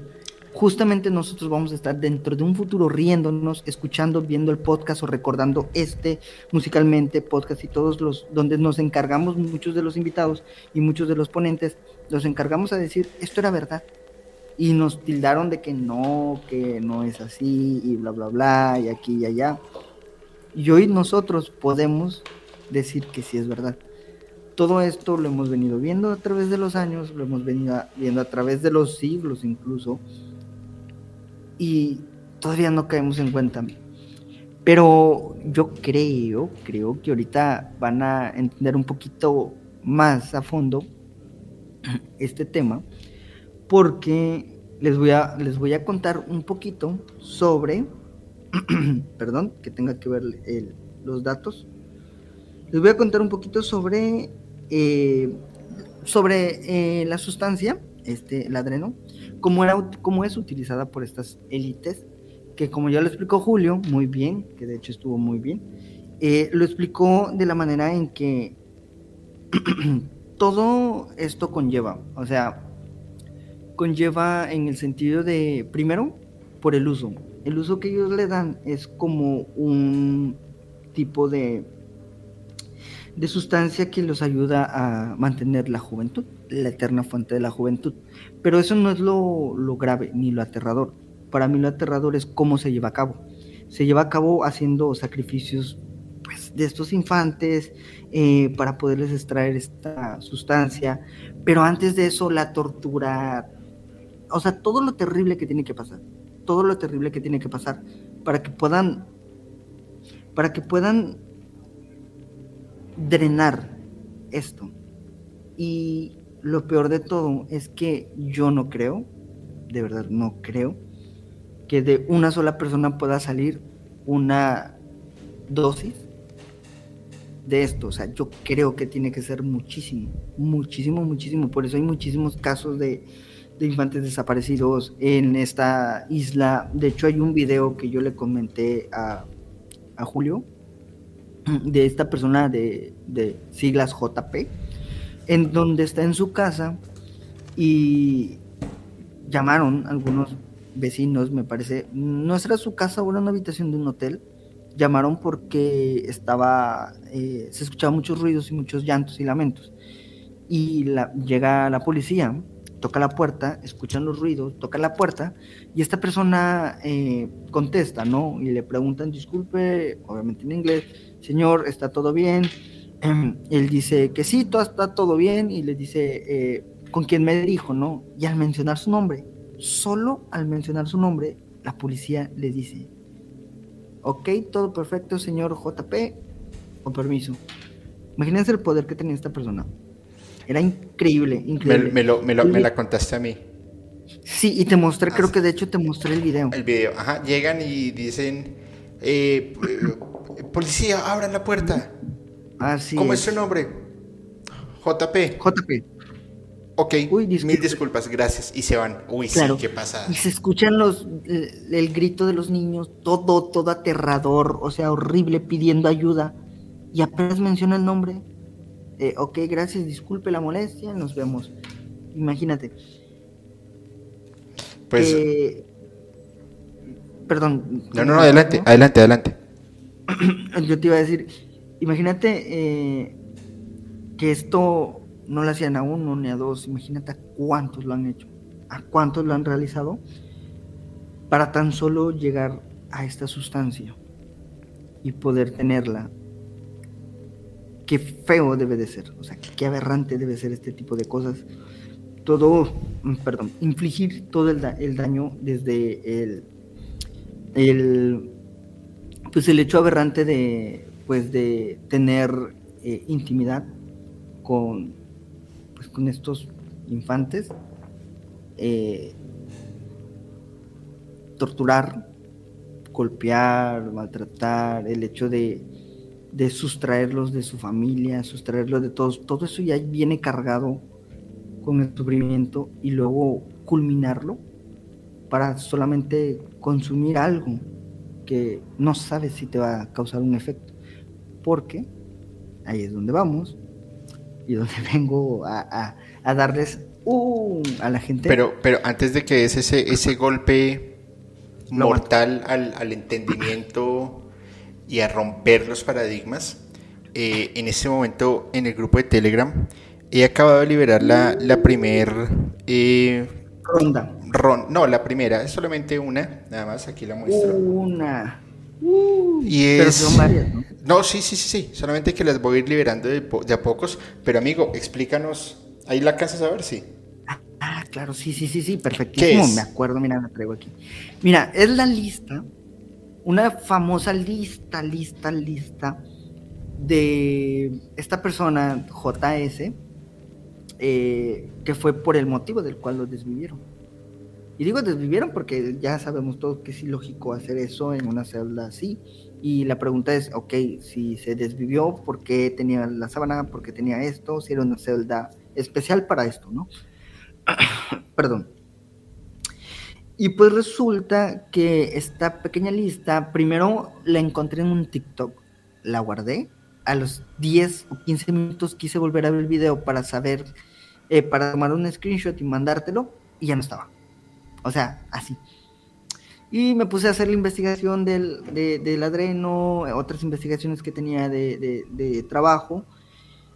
Justamente nosotros vamos a estar dentro de un futuro riéndonos, escuchando, viendo el podcast o recordando este musicalmente podcast y todos los donde nos encargamos muchos de los invitados y muchos de los ponentes, nos encargamos a decir esto era verdad, y nos tildaron de que no, que no es así y bla, bla, bla, y aquí y allá. Y hoy nosotros podemos decir que sí es verdad. Todo esto lo hemos venido viendo a través de los años, lo hemos venido viendo a través de los siglos incluso, y todavía no caemos en cuenta. Pero yo creo, creo que ahorita van a entender un poquito más a fondo este tema porque les voy a, les voy a contar un poquito sobre, perdón, que tenga que ver los datos. Les voy a contar un poquito sobre, eh, sobre eh, la sustancia, este, el adreno, cómo, era, cómo es utilizada por estas élites, que como ya lo explicó Julio muy bien, que de hecho estuvo muy bien, eh, lo explicó de la manera en que todo esto conlleva, o sea, conlleva en el sentido de, primero, por el uso. El uso que ellos le dan es como un tipo de, de sustancia que los ayuda a mantener la juventud, la eterna fuente de la juventud. Pero eso no es lo, grave ni lo aterrador. Para mí lo aterrador es cómo se lleva a cabo. Se lleva a cabo haciendo sacrificios pues, de estos infantes eh, para poderles extraer esta sustancia. Pero antes de eso, la tortura, o sea, todo lo terrible que tiene que pasar, todo lo terrible que tiene que pasar para que puedan, para que puedan drenar esto. Y lo peor de todo es que yo no creo, de verdad no creo, que de una sola persona pueda salir una dosis de esto. O sea, yo creo que tiene que ser muchísimo, muchísimo, muchísimo. Por eso hay muchísimos casos de, de infantes desaparecidos en esta isla. De hecho, hay un video que yo le comenté a, Julio de esta persona de, siglas JP, en donde está en su casa y llamaron algunos vecinos, me parece, no era su casa, era una habitación de un hotel, llamaron porque estaba, eh, se escuchaban muchos ruidos y muchos llantos y lamentos. Y la, llega la policía toca la puerta, escuchan los ruidos, toca la puerta y esta persona eh, contesta, ¿no? Y le preguntan, disculpe, obviamente en inglés, señor, ¿está todo bien? Em, él dice que sí, todo está todo bien y le dice, eh, ¿con quién me dirijo, no? Y al mencionar su nombre, solo al mencionar su nombre, la policía le dice, ok, todo perfecto, señor JP, con permiso. Imagínense el poder que tenía esta persona. Era increíble, increíble. Me, lo, me, lo, me la contaste a mí. Sí, y te mostré, creo que de hecho te mostré el video. El video, ajá. Llegan y dicen, eh, policía, abran la puerta. Así ¿Cómo es. su nombre? JP. JP. Ok, mil disculpas, gracias. Y se van. Uy, sí, qué pasa. Y se escuchan los, el, grito de los niños, todo, todo aterrador, o sea, horrible, pidiendo ayuda. Y apenas menciona el nombre, eh, ok, gracias, disculpe la molestia, nos vemos. Imagínate. Pues. Eh, perdón. No, no, no, adelante, adelante, adelante. Yo te iba a decir, imagínate eh, que esto no lo hacían a uno ni a dos, imagínate a cuántos lo han hecho, a cuántos lo han realizado para tan solo llegar a esta sustancia y poder tenerla. Qué feo debe de ser, o sea, qué aberrante debe ser este tipo de cosas. Todo, mm, perdón, infligir todo el, daño desde el, el, pues el hecho aberrante de, pues de tener eh, intimidad con, pues con estos infantes, eh, torturar, golpear, maltratar, el hecho de, de sustraerlos de su familia, sustraerlos de todos, todo eso ya viene cargado con el sufrimiento y luego culminarlo para solamente consumir algo que no sabes si te va a causar un efecto. Porque ahí es donde vamos y donde vengo a, a, darles uh, a la gente. Pero, pero antes de que es ese, ese golpe mortal al, al, entendimiento y a romper los paradigmas. Eh, en este momento en el grupo de Telegram he acabado de liberar la, la primer eh, ronda. no, la primera, es solamente una, nada más, aquí la muestro. Una. y es... ¿no? sí, sí, sí, sí, solamente que las voy a ir liberando de, de a pocos, pero amigo, explícanos, ahí la casa a ver, sí. Ah, claro, sí, sí, sí, sí, perfectísimo. Me acuerdo, mira, la traigo aquí. Mira, es la lista, una famosa lista, lista, lista de esta persona, JS, eh, que fue por el motivo del cual lo desvivieron. Y digo desvivieron porque ya sabemos todos que es ilógico hacer eso en una celda así. Y la pregunta es, ok, si se desvivió, ¿por qué tenía la sábana? ¿Por qué tenía esto? Si era una celda especial para esto, ¿no? Perdón. Y pues resulta que esta pequeña lista, primero la encontré en un TikTok, la guardé, a los 10 o 15 minutos quise volver a ver el video para saber, eh, para tomar un screenshot y mandártelo, y ya no estaba. O sea, así. Y me puse a hacer la investigación del, del adreno, otras investigaciones que tenía de, de trabajo,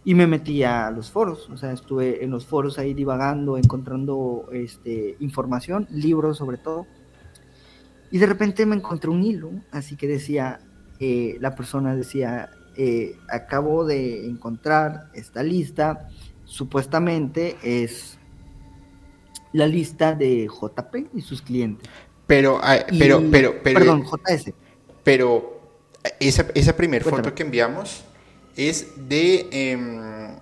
y me metí a los foros, o sea, estuve en los foros ahí divagando, encontrando este, información, libros sobre todo, y de repente me encontré un hilo, así que decía, eh, la persona decía, eh, acabo de encontrar esta lista, supuestamente es la lista de JP y sus clientes. Pero, ah, pero, pero, pero, perdón, JS. Pero esa, esa primera foto que enviamos es de em,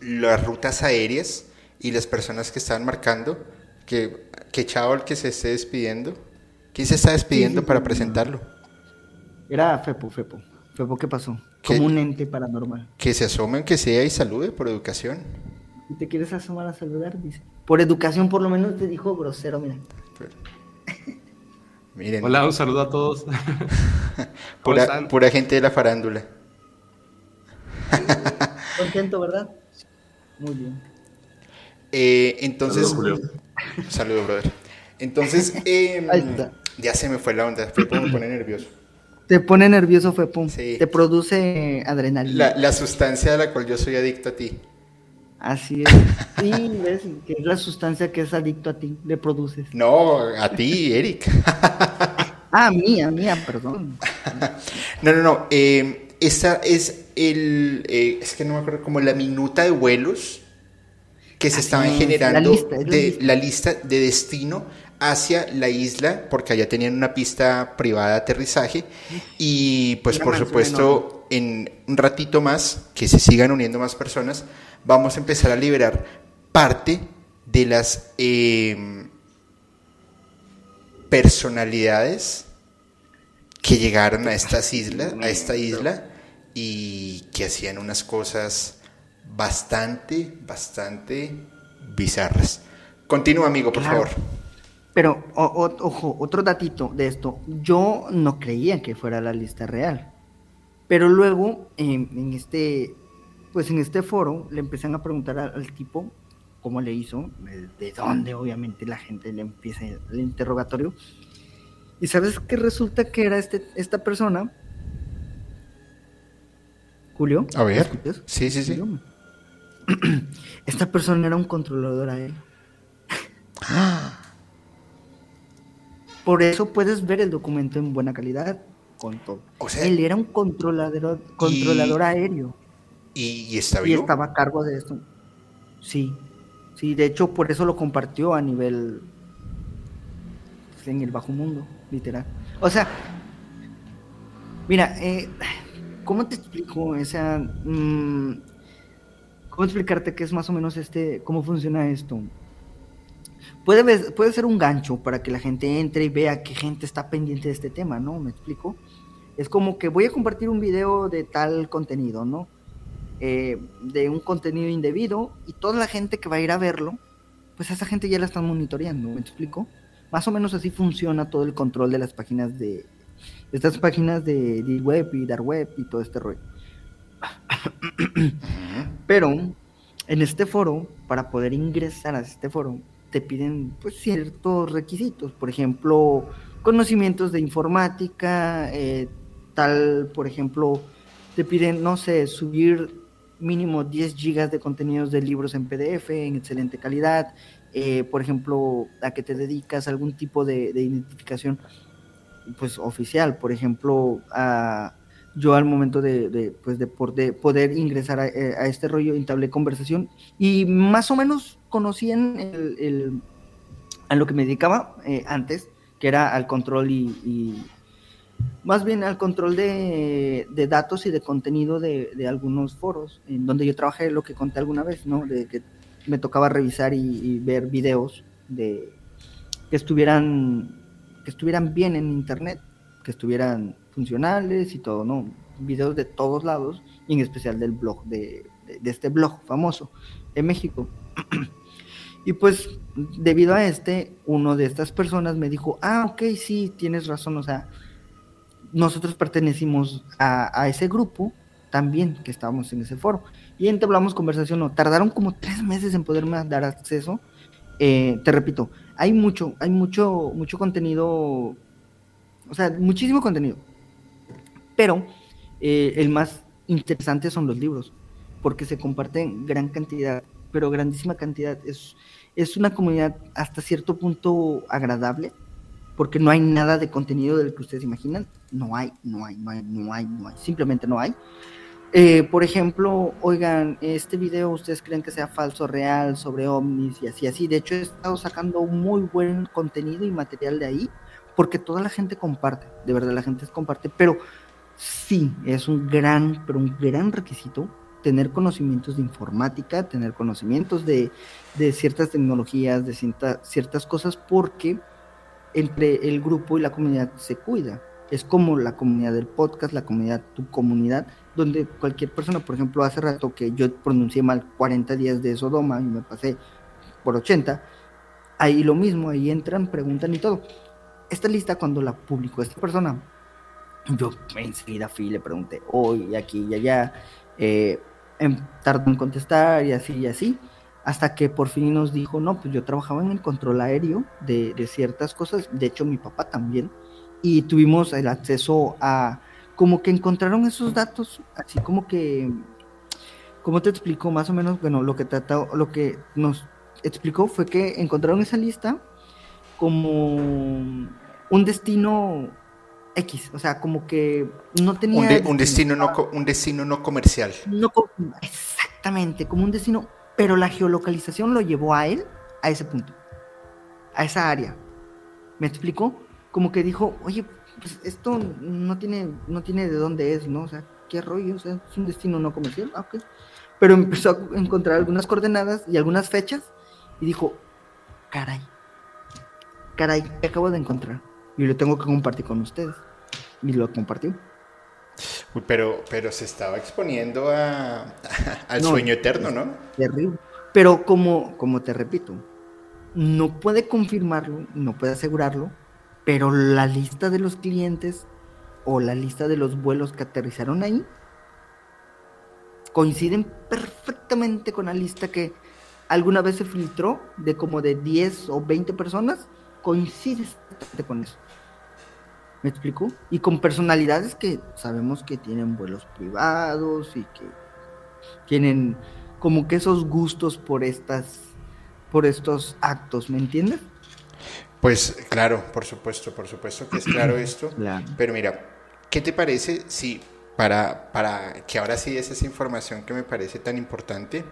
las rutas aéreas y las personas que están marcando. Que, que chao el que se esté despidiendo. ¿Quién se está despidiendo para presentarlo? Era Fepo, Fepo. Fepo, ¿qué pasó? Como un ente paranormal. Que se asomen, que sea y salude por educación. ¿Y te quieres asomar a saludar? Dice. Por educación, por lo menos te dijo grosero, mira. Miren. Hola, un saludo a todos. pura, pura gente de la farándula. Contento, ¿verdad? Muy bien. Eh, entonces, saludos, brother. Entonces, em, ya se me fue la onda. Me pone nervioso. Te pone nervioso, Fepo. Sí. Te produce adrenalina. La, sustancia de la cual yo soy adicto a ti. Así es. Sí, ves, que es la sustancia que es adicto a ti, le produces. No, a ti, Eric. ah, mía, mía, perdón. No, no, no. Eh, esa es el, eh, es que no me acuerdo, como la minuta de vuelos que se estaban generando de la lista de destino hacia la isla, porque allá tenían una pista privada de aterrizaje. Y pues por supuesto en un ratito más, que se sigan uniendo más personas, vamos a empezar a liberar parte de las em, personalidades que llegaron a estas islas, a esta isla y que hacían unas cosas bastante, bastante bizarras. Continúa, amigo, por favor. Pero, ojo, otro datito de esto. Yo no creía que fuera la lista real. Pero luego, en, este, pues en este foro, le empiezan a preguntar al, tipo cómo le hizo, de dónde obviamente la gente le empieza el interrogatorio. Y sabes que resulta que era este, esta persona Julio. A ver. ¿escuchas? Sí, sí, sí. Esta persona era un controlador aéreo. Por eso puedes ver el documento en buena calidad con todo. O sea- Él era un controlador, controlador aéreo ¿Y, y está y estaba a cargo de esto. Sí, sí, de hecho por eso lo compartió a nivel en el bajo mundo, literal. O sea, mira, eh, ¿cómo te explico esa? mm, ¿Cómo explicarte qué es más o menos este, cómo funciona esto? Puede, ser un gancho para que la gente entre y vea qué gente está pendiente de este tema, ¿no? ¿Me explico? Es como que voy a compartir un video de tal contenido, ¿no? Eh, de un contenido indebido y toda la gente que va a ir a verlo, pues a esa gente ya la están monitoreando, ¿me explico? Más o menos así funciona todo el control de las páginas de estas páginas de Deep Web y Dark Web y todo este rollo. Pero en este foro, para poder ingresar a este foro, te piden pues ciertos requisitos, por ejemplo, conocimientos de informática, eh, tal, por ejemplo, te piden, no sé, subir mínimo 10 gigas de contenidos de libros en PDF en excelente calidad, eh, por ejemplo, a que te dedicas algún tipo de, de identificación pues oficial, por ejemplo, a yo al momento de, pues de, por- de poder ingresar a, eh, a este rollo entablé conversación y más o menos conocían el, el- a lo que me dedicaba eh, antes, que era al control y, y más bien al control de, datos y de contenido de, algunos foros, en donde yo trabajé lo que conté alguna vez, ¿no? De que me tocaba revisar y ver videos de que estuvieran que estuvieran bien en internet, que estuvieran funcionales y todo, ¿no? Videos de todos lados y en especial del blog de, de- de este blog famoso en México. y pues debido a este, uno de estas personas me dijo, ah, ok, sí, tienes razón, o sea, nosotros pertenecimos a, a ese grupo también que estábamos en ese foro y entablamos conversación, no, tardaron como tres meses en poderme dar acceso. Eh, te repito, hay mucho, hay mucho, mucho contenido, o sea, muchísimo contenido. Pero eh, el más interesante son los libros, porque se comparten gran cantidad, pero grandísima cantidad. Es, es una comunidad hasta cierto punto agradable, porque no hay nada de contenido del que ustedes imaginan. No hay, no hay, no hay, no hay, no hay, simplemente no hay. Eh, por ejemplo, oigan, este video ustedes creen que sea falso, real, sobre ovnis y así, así. De hecho, he estado sacando muy buen contenido y material de ahí, porque toda la gente comparte, de verdad, la gente comparte, pero sí, es un gran, pero un gran requisito tener conocimientos de informática, tener conocimientos de, de ciertas tecnologías, de cierta- ciertas cosas, porque entre el grupo y la comunidad se cuida. Es como la comunidad del podcast, la comunidad, tu comunidad, donde cualquier persona, por ejemplo, hace rato que yo pronuncié mal 40 días de Sodoma y me pasé por 80, ahí lo mismo, ahí entran, preguntan y todo. Esta lista cuando la publicó esta persona, yo enseguida fui y le pregunté, hoy, aquí y allá, eh, em, tardó en contestar y así y así, hasta que por fin nos dijo, no, pues yo trabajaba en el control aéreo de, de ciertas cosas, de hecho mi papá también, y tuvimos el acceso a, como que encontraron esos datos, así como que, ¿cómo te explico? Más o menos, bueno, lo que trató, lo que nos explicó fue que encontraron esa lista como un destino X, o sea, como que no tenía... Un, de- un destino no, un destino no comercial. No exactamente, como un destino, pero la geolocalización lo llevó a él a ese punto, a esa área. ¿Me explicó? Como que dijo, oye, pues esto no tiene, no tiene de dónde es, ¿no? O sea, qué rollo, o sea, es un destino no comercial, ah, ok. Pero empezó a encontrar algunas coordenadas y algunas fechas y dijo, caray, caray, ¿qué acabo de encontrar? Y lo tengo que compartir con ustedes. Y lo compartió. Uy, Pero, pero se estaba exponiendo a, al No. sueño eterno, ¿no? Terrible. Pero como, como te repito, no puede confirmarlo, no puede asegurarlo, pero la lista de los clientes o la lista de los vuelos que aterrizaron ahí coinciden perfectamente con la lista que alguna vez se filtró de como de 10 o 20 personas, coincide con eso. ¿Me explico? Y con personalidades que sabemos que tienen vuelos privados y que tienen como que esos gustos por estas por estos actos, ¿me entiendes? Pues claro, por supuesto, por supuesto que es claro esto. Pero mira, ¿qué te parece si para, para que ahora sí es esa información que me parece tan importante,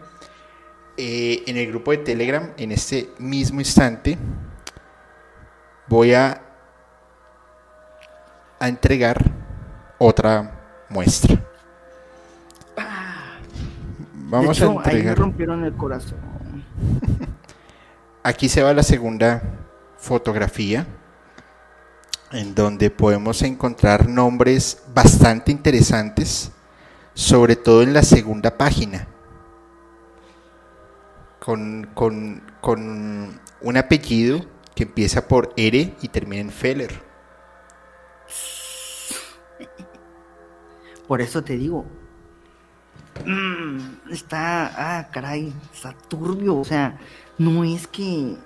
eh, en el grupo de Telegram, en este mismo instante, voy a, a entregar otra muestra. Vamos a entregar. Ahí me rompieron el corazón. Aquí se va la segunda fotografía, en donde podemos encontrar nombres bastante interesantes, sobre todo en la segunda página, con, con un apellido que empieza por R y termina en Feller. Por eso te digo, mm, está, ah, caray, está turbio, o sea, no es que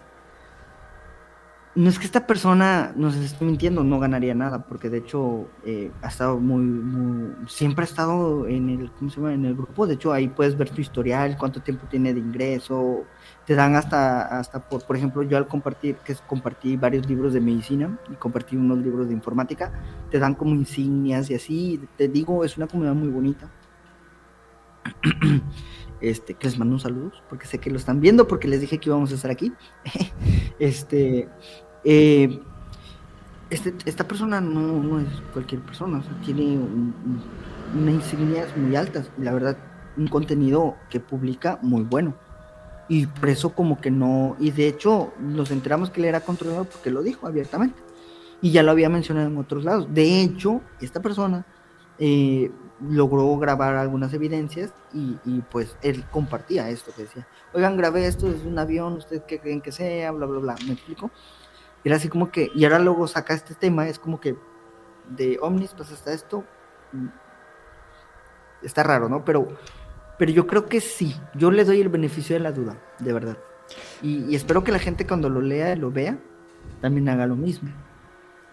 no es que esta persona nos esté mintiendo, no ganaría nada, porque de hecho eh, ha estado muy, siempre ha estado en el, ¿cómo se llama? En el grupo, de hecho ahí puedes ver tu historial, cuánto tiempo tiene de ingreso, te dan hasta, hasta por, por ejemplo, yo al compartir, que es, compartí varios libros de medicina y compartí unos libros de informática, te dan como insignias y así, te digo, es una comunidad muy bonita. este, que les mando un saludo, porque sé que lo están viendo, porque les dije que íbamos a estar aquí. este, eh, este, esta persona no, es cualquier persona, o sea, tiene unas insignias muy altas la verdad, un contenido que publica muy bueno. Y por eso como que no, y de hecho nos enteramos que él era controlador porque lo dijo abiertamente. Y ya lo había mencionado en otros lados. De hecho, esta persona eh, logró grabar algunas evidencias y, pues él compartía esto que decía, oigan, grabé esto desde un avión, ¿ustedes qué creen que sea? Bla, bla, bla, ¿me explico? Era así como que, y ahora luego saca este tema, es como que de Omnis pues hasta esto, mm, está raro, ¿no? Pero, pero yo creo que sí, yo le doy el beneficio de la duda, de verdad. Y, espero que la gente cuando lo lea, lo vea, también haga lo mismo.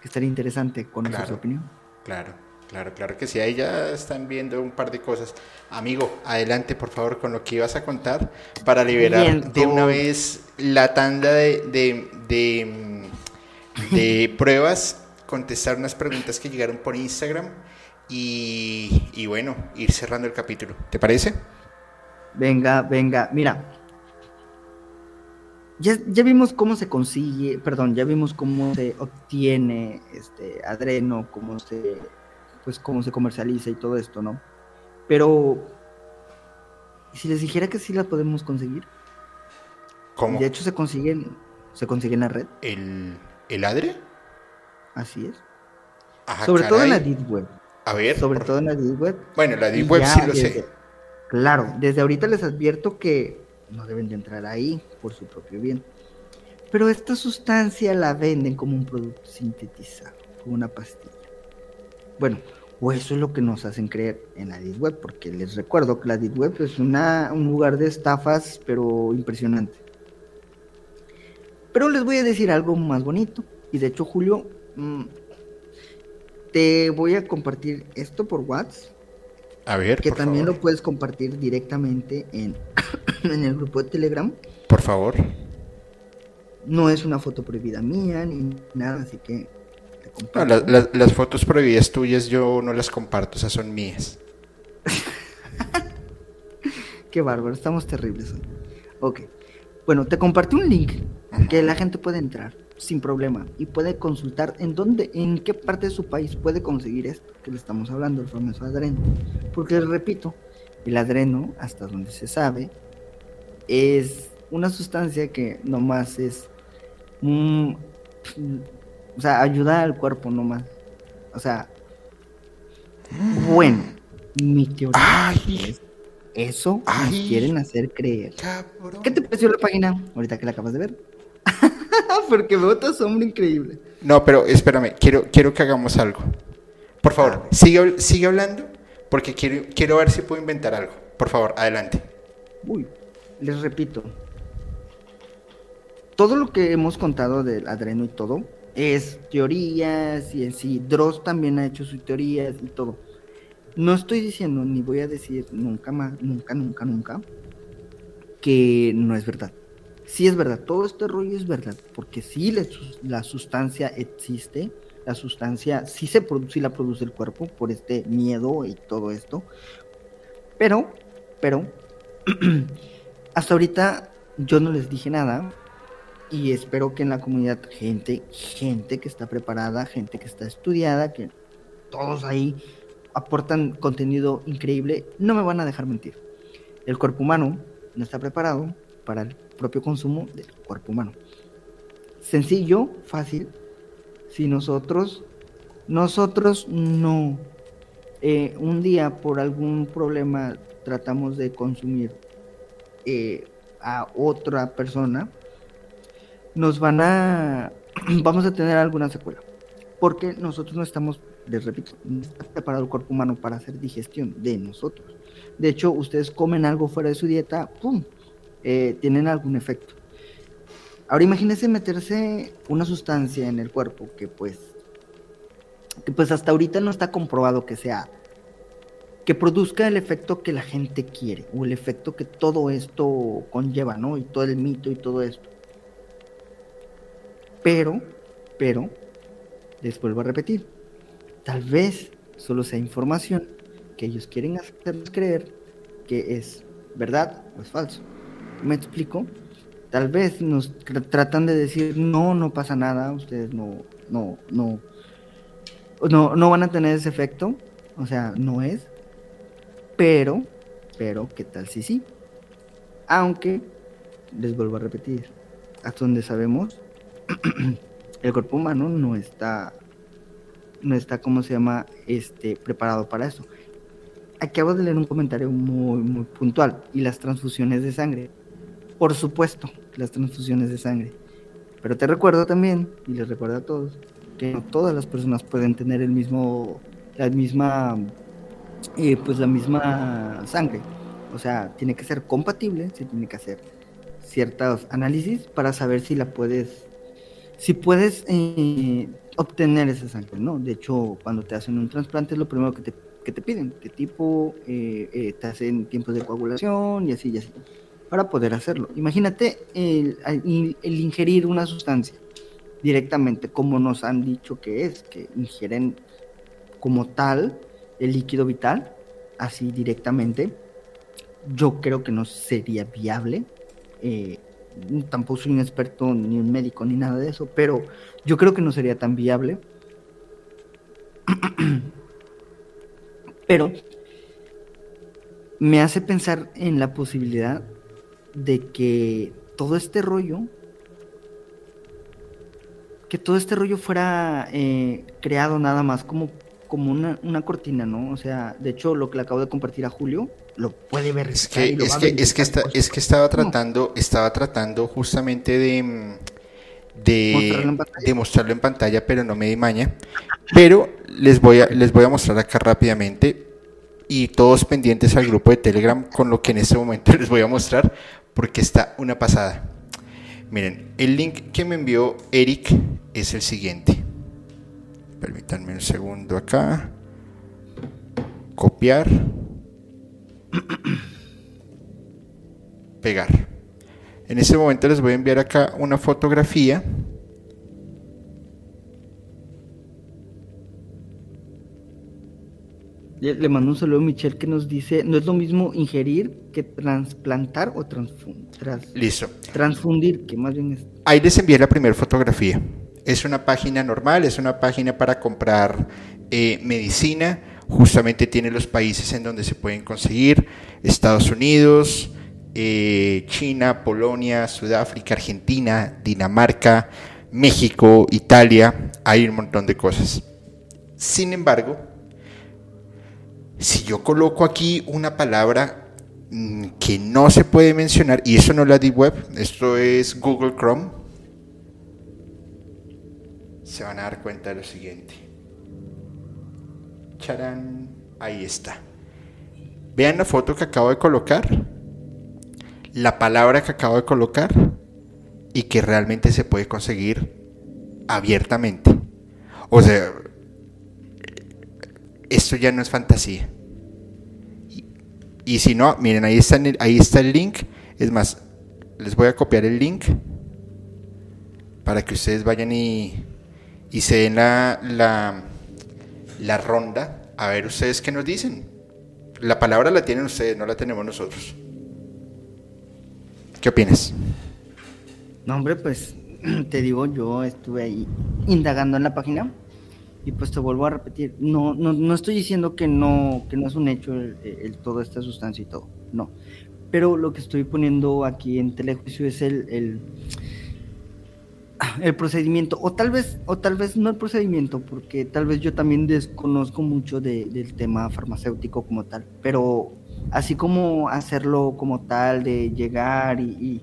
Que estaría interesante conocer su opinión. Claro. Claro, claro que sí, ahí ya están viendo un par de cosas. Amigo, adelante por favor con lo que ibas a contar para liberar de una vez la tanda de, de, de, pruebas, contestar unas preguntas que llegaron por Instagram y, y bueno, ir cerrando el capítulo. ¿Te parece? Venga, venga, mira, ya, ya, vimos cómo se consigue, perdón, ya vimos cómo se obtiene este adreno, cómo se pues cómo se comercializa y todo esto, ¿no? Pero si les dijera que sí la podemos conseguir. ¿Cómo? De hecho se consiguen, se consigue en la red. ¿El, el ADRE? Así es. Sobre todo en la Deep Web. A ver. Sobre todo en la Deep Web. Bueno, la Deep Web sí lo sé. Claro, desde ahorita les advierto que no deben de entrar ahí por su propio bien. Pero esta sustancia la venden como un producto sintetizado, como una pastilla. Bueno, o eso es lo que nos hacen creer en la Deep Web, porque les recuerdo que la Deep Web es una, un lugar de estafas, pero impresionante. Pero les voy a decir algo más bonito, y de hecho, Julio, mm, te voy a compartir esto por WhatsApp. A ver, que también lo puedes compartir directamente en, en el grupo de Telegram. Por favor. No es una foto prohibida mía ni nada, así que las fotos prohibidas tuyas yo no las comparto, esas son mías. Qué bárbaro, estamos terribles Ok. Bueno, te compartí un link que la gente puede entrar sin problema y puede consultar en dónde, en qué parte de su país puede conseguir esto que le estamos hablando, el famoso adreno. Porque repito, el adreno, hasta donde se sabe, es una sustancia que nomás es un o sea, ayudar al cuerpo nomás. O sea, bueno, mi teoría es eso nos quieren hacer creer. ¿Qué te pareció la página ahorita que la acabas de ver? Porque veo tu sombra increíble. No, pero espérame, quiero, quiero que hagamos algo. Por favor, ah, sigue, sigue hablando porque quiero, quiero ver si puedo inventar algo. Por favor, adelante. Uy, les repito. Todo lo que hemos contado del adreno y todo es teorías y en sí, Dross también ha hecho sus teorías y todo. No estoy diciendo ni voy a decir nunca más, nunca, nunca, nunca, que no es verdad. Sí es verdad, todo este rollo es verdad, porque sí la sustancia existe, la sustancia sí se produce, la produce el cuerpo por este miedo y todo esto, pero, pero, hasta ahorita yo no les dije nada y espero que en la comunidad gente, gente que está preparada, gente que está estudiada, que todos ahí aportan contenido increíble, no me van a dejar mentir. El cuerpo humano no está preparado para el propio consumo del cuerpo humano. Sencillo, fácil. Si nosotros, nosotros no, eh, un día por algún problema tratamos de consumir eh, a otra persona, nos van a, vamos a tener alguna secuela. Porque nosotros no estamos, les repito, no está preparado el cuerpo humano para hacer digestión de nosotros. De hecho, ustedes comen algo fuera de su dieta, ¡pum! Eh, tienen algún efecto. Ahora imagínense meterse una sustancia en el cuerpo que pues, que pues hasta ahorita no está comprobado que sea, que produzca el efecto que la gente quiere o el efecto que todo esto conlleva, ¿no? Y todo el mito y todo esto. Pero, pero, les vuelvo a repetir, tal vez solo sea información que ellos quieren hacernos creer que es verdad o es falso. ¿Me explico? Tal vez nos tratan de decir, no, no pasa nada, ustedes no, no, no, no, no van a tener ese efecto, o sea, no es, pero, pero, ¿qué tal si sí? Aunque, les vuelvo a repetir, hasta donde sabemos, el cuerpo humano no está, no está, ¿cómo se llama?, este, preparado para eso acabo de leer un comentario muy, muy puntual. Y las transfusiones de sangre. Por supuesto, las transfusiones de sangre. Pero te recuerdo también, y les recuerdo a todos, que no todas las personas pueden tener el mismo, la misma, eh, pues la misma sangre. O sea, tiene que ser compatible, se tiene que hacer ciertos análisis para saber si la puedes, si puedes eh, obtener esa sangre, ¿no? De hecho, cuando te hacen un trasplante es lo primero que te que te piden, qué tipo eh, eh, te hacen tiempos de coagulación y así y así, para poder hacerlo. Imagínate el, ingerir una sustancia directamente, como nos han dicho que es, que ingieren como tal el líquido vital, así directamente. Yo creo que no sería viable. Eh, tampoco soy un experto ni un médico ni nada de eso, pero yo creo que no sería tan viable. Pero me hace pensar en la posibilidad de que todo este rollo, que todo este rollo fuera eh, creado nada más como, como una, cortina, ¿no? O sea, de hecho, lo que le acabo de compartir a Julio, lo puede ver. Es que, es que, es que, es que estaba tratando, estaba tratando justamente de de mostrarlo, en pantalla, pero no me di maña. Pero les voy, a, les voy a mostrar acá rápidamente y todos pendientes al grupo de Telegram con lo que en este momento les voy a mostrar porque está una pasada. Miren, el link que me envió Eric es el siguiente. Permítanme un segundo acá. Copiar. Pegar. En este momento les voy a enviar acá una fotografía. Le mando un saludo a Michelle que nos dice, no es lo mismo ingerir que transplantar o transfundir. Listo. Transfundir, que más bien es... Ahí les envié la primera fotografía. Es una página normal, es una página para comprar eh, medicina. Justamente tiene los países en donde se pueden conseguir. Estados Unidos, eh, China, Polonia, Sudáfrica, Argentina, Dinamarca, México, Italia, hay un montón de cosas. Sin embargo, si yo coloco aquí una palabra mm, que no se puede mencionar, y eso no es la Deep Web, esto es Google Chrome, se van a dar cuenta de lo siguiente. Charán, ahí está. Vean la foto que acabo de colocar la palabra que acabo de colocar y que realmente se puede conseguir abiertamente. O sea, esto ya no es fantasía. Y, si no, miren, ahí está, el, ahí está el link. Es más, les voy a copiar el link para que ustedes vayan y, y se den la, la, la ronda. A ver ustedes qué nos dicen. La palabra la tienen ustedes, no la tenemos nosotros. ¿Qué opinas? No, hombre, pues te digo, yo estuve ahí indagando en la página y pues te vuelvo a repetir, no, no, no estoy diciendo que no, que no es un hecho el, toda esta sustancia y todo, no. Pero lo que estoy poniendo aquí en telejuicio es el, el, el procedimiento, o tal vez, o tal vez no el procedimiento, porque tal vez yo también desconozco mucho del tema farmacéutico como tal, pero así como hacerlo como tal, de llegar y,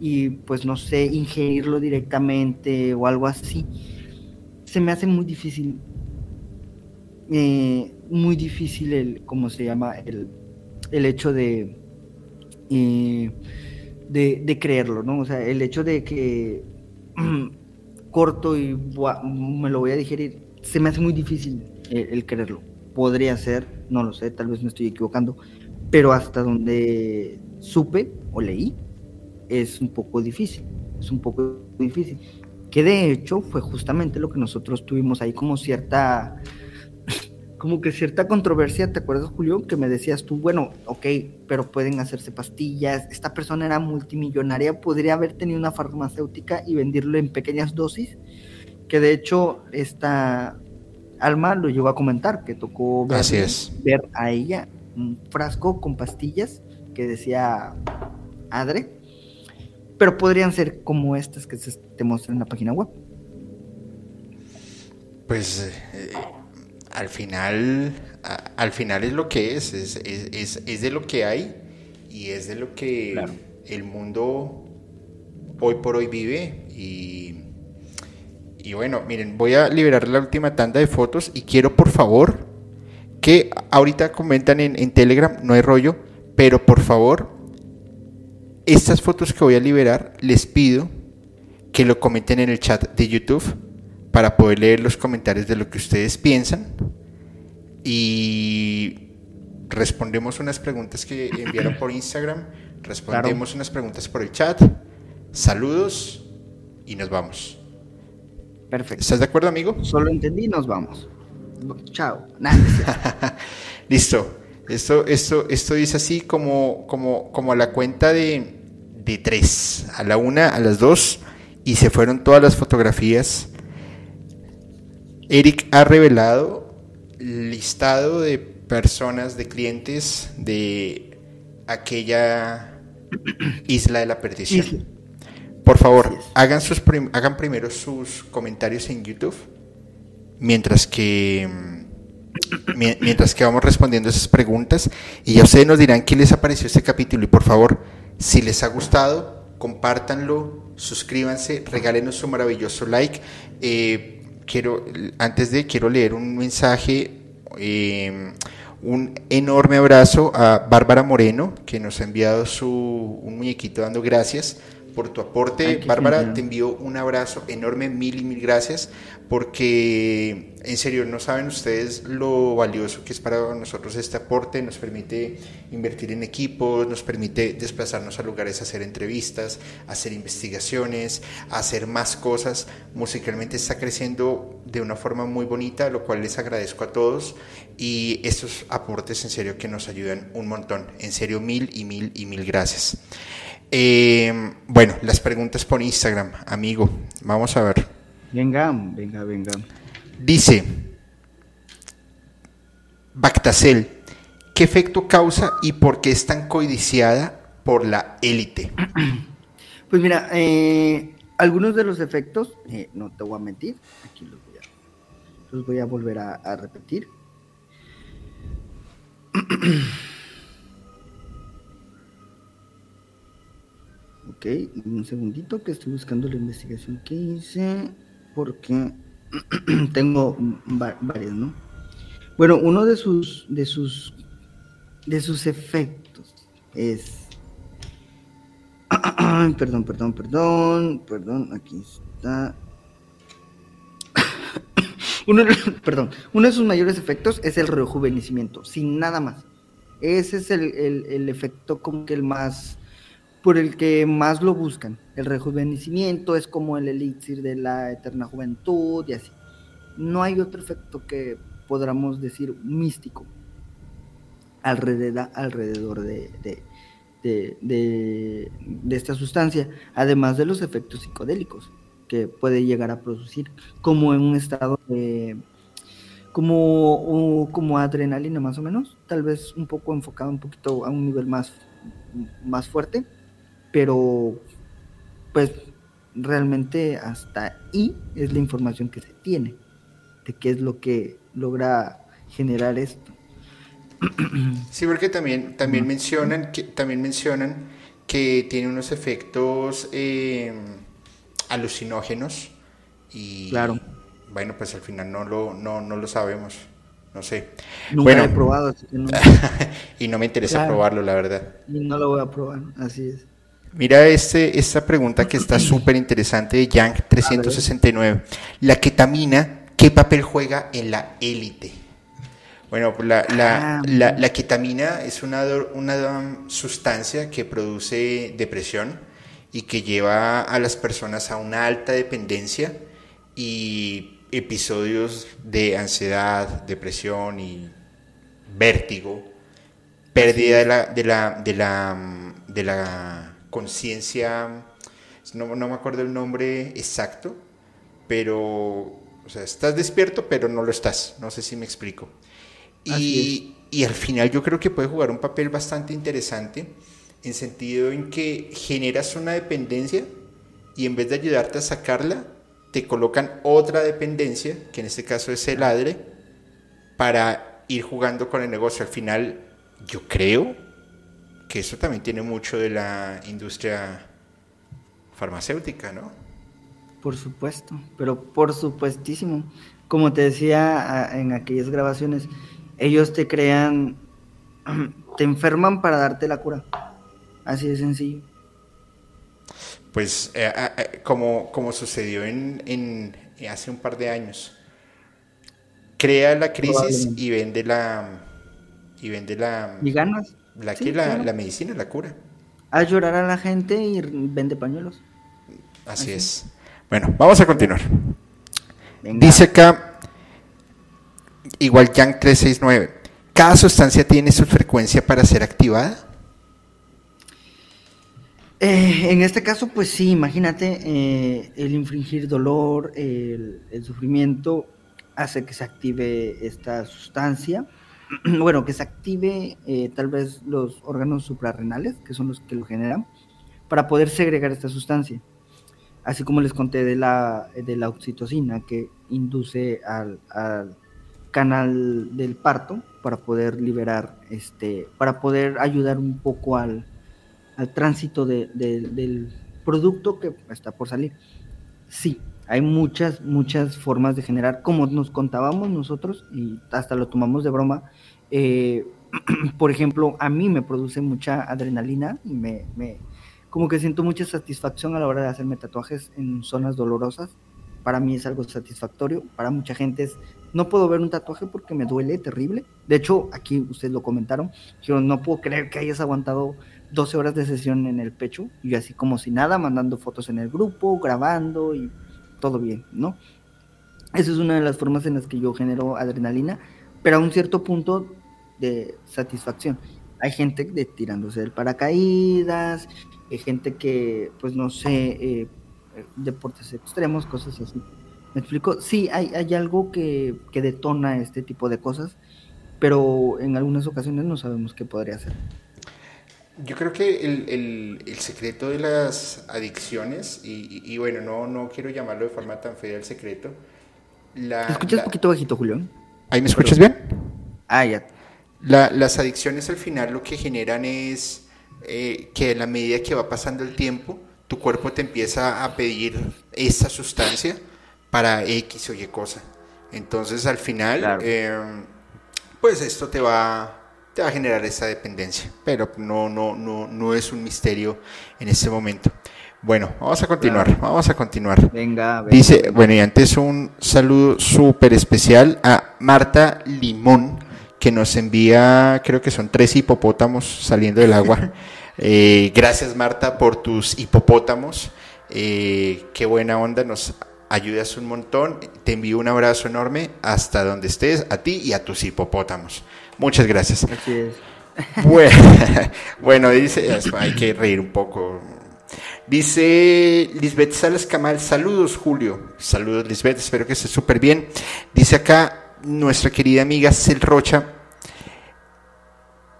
y pues no sé, ingerirlo directamente o algo así se me hace muy difícil, eh, muy difícil el, ¿cómo se llama? El, el hecho de, eh, de, creerlo, ¿no? O sea, el hecho de que corto y me lo voy a digerir, se me hace muy difícil el, el creerlo. Podría ser, no lo sé, tal vez me estoy equivocando, pero hasta donde supe o leí, es un poco difícil, es un poco difícil que de hecho fue justamente lo que nosotros tuvimos ahí como cierta, como que cierta controversia, ¿te acuerdas Julio? Que me decías tú, bueno, ok, pero pueden hacerse pastillas, esta persona era multimillonaria, podría haber tenido una farmacéutica y venderlo en pequeñas dosis, que de hecho esta Alma lo llegó a comentar, que tocó ver, ver a ella un frasco con pastillas que decía Adre pero podrían ser como estas que se te muestran en la página web. Pues eh, al final, al final es lo que es, es, es, es, de lo que hay y es de lo que el mundo hoy por hoy vive y, y bueno, miren, voy a liberar la última tanda de fotos y quiero por favor que ahorita comentan en, en Telegram, no hay rollo, pero por favor estas fotos que voy a liberar, les pido que lo comenten en el chat de YouTube para poder leer los comentarios de lo que ustedes piensan y respondemos unas preguntas que enviaron por Instagram, respondemos unas preguntas por el chat, saludos y nos vamos. Perfecto. ¿Estás de acuerdo, amigo? Solo entendí, nos vamos. Chao. Listo. Esto, esto, esto dice así como, como, como a la cuenta de, de tres, a la una, a las dos, y se fueron todas las fotografías. Eric ha revelado listado de personas, de clientes de aquella isla de la perdición. Por favor, hagan, sus hagan primero sus comentarios en YouTube, mientras que mientras que vamos respondiendo esas preguntas y ya ustedes nos dirán qué les apareció este capítulo y por favor, si les ha gustado, compártanlo, suscríbanse, regálenos un maravilloso like. Eh, quiero, antes de, quiero leer un mensaje, eh, un enorme abrazo a Bárbara Moreno, que nos ha enviado su, un muñequito dando gracias por tu aporte. Bárbara, te envío un abrazo enorme, mil y mil gracias, porque en serio, no saben ustedes lo valioso que es para nosotros este aporte, nos permite invertir en equipos, nos permite desplazarnos a lugares hacer entrevistas, hacer investigaciones, hacer más cosas. Musicalmente está creciendo de una forma muy bonita, lo cual les agradezco a todos y estos aportes en serio que nos ayudan un montón. En serio, mil y mil y mil gracias. Eh, bueno, las preguntas por Instagram, amigo. Vamos a ver. Venga, venga, venga. Dice Bactacel, ¿qué efecto causa y por qué es tan codiciada por la élite? Pues mira, eh, algunos de los efectos, eh, no te voy a mentir, aquí los voy a, los voy a volver a, a repetir. Ok, un segundito que estoy buscando la investigación que hice, porque tengo varias, ¿no? Bueno, uno de sus, de sus, de sus efectos es, perdón, perdón, perdón, perdón, aquí está. Uno, perdón, uno de sus mayores efectos es el rejuvenecimiento, sin nada más. Ese es el, el, efecto como que el más, por el que más lo buscan. El rejuvenecimiento es como el elixir de la eterna juventud y así. No hay otro efecto que podamos decir místico alrededor, alrededor de, de, de, de esta sustancia, además de los efectos psicodélicos que puede llegar a producir, como en un estado de como, como adrenalina más o menos, tal vez un poco enfocado un poquito a un nivel más, más fuerte, pero pues realmente hasta ahí es la información que se tiene de qué es lo que logra generar esto. Sí, porque también, también mencionan que también mencionan que tiene unos efectos eh, alucinógenos y claro. bueno, pues al final no lo, no, no lo sabemos. No sé. Nunca bueno, he probado. y no me interesa probarlo, la verdad. Y no lo voy a probar, así es. Mira este, esta pregunta que está súper interesante de Yang 369. La ketamina, ¿qué papel juega en la élite? Bueno, pues la, la, ah, la, la, ketamina es una, una sustancia que produce depresión y que lleva a las personas a una alta dependencia y episodios de ansiedad, depresión y vértigo, pérdida de la, de la, de la, de la conciencia, no, no, me acuerdo el nombre exacto, pero, o sea, estás despierto, pero no lo estás, no sé si me explico. Y, y al final yo creo que puede jugar un papel bastante interesante en sentido en que generas una dependencia y en vez de ayudarte a sacarla, te colocan otra dependencia, que en este caso es el ADRE, para ir jugando con el negocio. Al final, yo creo que eso también tiene mucho de la industria farmacéutica, ¿no? Por supuesto, pero por supuestísimo. Como te decía en aquellas grabaciones, ellos te crean, te enferman para darte la cura. Así de sencillo. Pues eh, como, como sucedió en, en, hace un par de años. Crea la crisis y vende la y vende la y ganas la que la, la, medicina la cura. A llorar a la gente y vende pañuelos. Así, es. Bueno vamos a continuar. Dice acá igual Yang 369 cada sustancia tiene su frecuencia para ser activada eh, en este caso, pues sí, imagínate, eh, el infringir dolor, el, sufrimiento, hace que se active esta sustancia. bueno, que se active eh, tal vez los órganos suprarrenales, que son los que lo generan, para poder segregar esta sustancia. Así como les conté de la, de la oxitocina, que induce al, al canal del parto para poder liberar, este, para poder ayudar un poco al, al tránsito del producto que está por salir. Sí, hay muchas, muchas formas de generar, como nos contábamos nosotros, y hasta lo tomamos de broma. Eh, por ejemplo, a mí me produce mucha adrenalina y me, me, como que siento mucha satisfacción a la hora de hacerme tatuajes en zonas dolorosas. Para mí es algo satisfactorio, para mucha gente es, no puedo ver un tatuaje porque me duele terrible. De hecho, aquí ustedes lo comentaron, yo no puedo creer que hayas aguantado 12 horas de sesión en el pecho y así como si nada, mandando fotos en el grupo, grabando y todo bien, ¿no? Esa es una de las formas en las que yo genero adrenalina, pero a un cierto punto de satisfacción. Hay gente de tirándose del paracaídas, hay gente que, pues no sé, eh, deportes extremos, cosas así. ¿Me explico? Sí, hay, hay algo que, que detona este tipo de cosas, pero en algunas ocasiones no sabemos qué podría ser. Yo creo que el, el, secreto de las adicciones, y, y, bueno, no, no quiero llamarlo de forma tan fea el secreto. La, escuchas un poquito bajito, Julián? ¿Ahí me escuchas bien? Ah, ya. La, las adicciones al final lo que generan es eh, que a la medida que va pasando el tiempo, tu cuerpo te empieza a pedir esa sustancia para X o Y cosa. Entonces al final, eh, pues esto te va te va a generar esa dependencia, pero no, no, no, no es un misterio en este momento. Bueno, vamos a continuar, vamos a continuar. Venga, venga, Dice, bueno, y antes un saludo súper especial a Marta Limón, que nos envía, creo que son tres hipopótamos saliendo del agua. Eh, gracias Marta por tus hipopótamos. Eh, qué buena onda, nos ayudas un montón. Te envío un abrazo enorme hasta donde estés, a ti y a tus hipopótamos. Muchas gracias. Así es. Bueno, bueno, dice, hay que reír un poco. Dice Lisbeth Salas Camal, saludos Julio, saludos Lisbeth, espero que estés súper bien. Dice acá nuestra querida amiga Cel Rocha,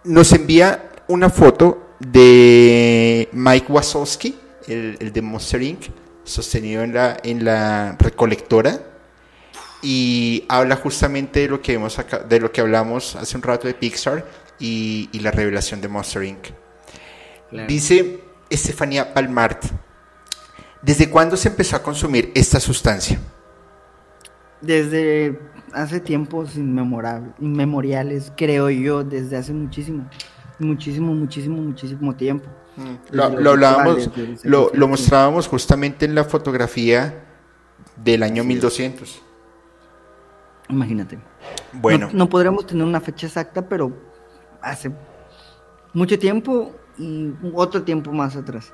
nos envía una foto de Mike Wazowski, el, el de Monster Inc., sostenido en la, en la recolectora, y habla justamente de lo que, hemos acá- de lo que hablamos hace un rato de Pixar y, y la revelación de Monster Inc. Claro. Dice Estefanía Palmart, ¿desde cuándo se empezó a consumir esta sustancia? Desde hace tiempos inmemoriales, creo yo, desde hace muchísimo, muchísimo, muchísimo, muchísimo tiempo. Lo, Desde lo hablábamos, lo, lo mostrábamos justamente en la fotografía del año 1200. Imagínate. Bueno, No, no podremos tener una fecha exacta, pero hace mucho tiempo y otro tiempo más atrás.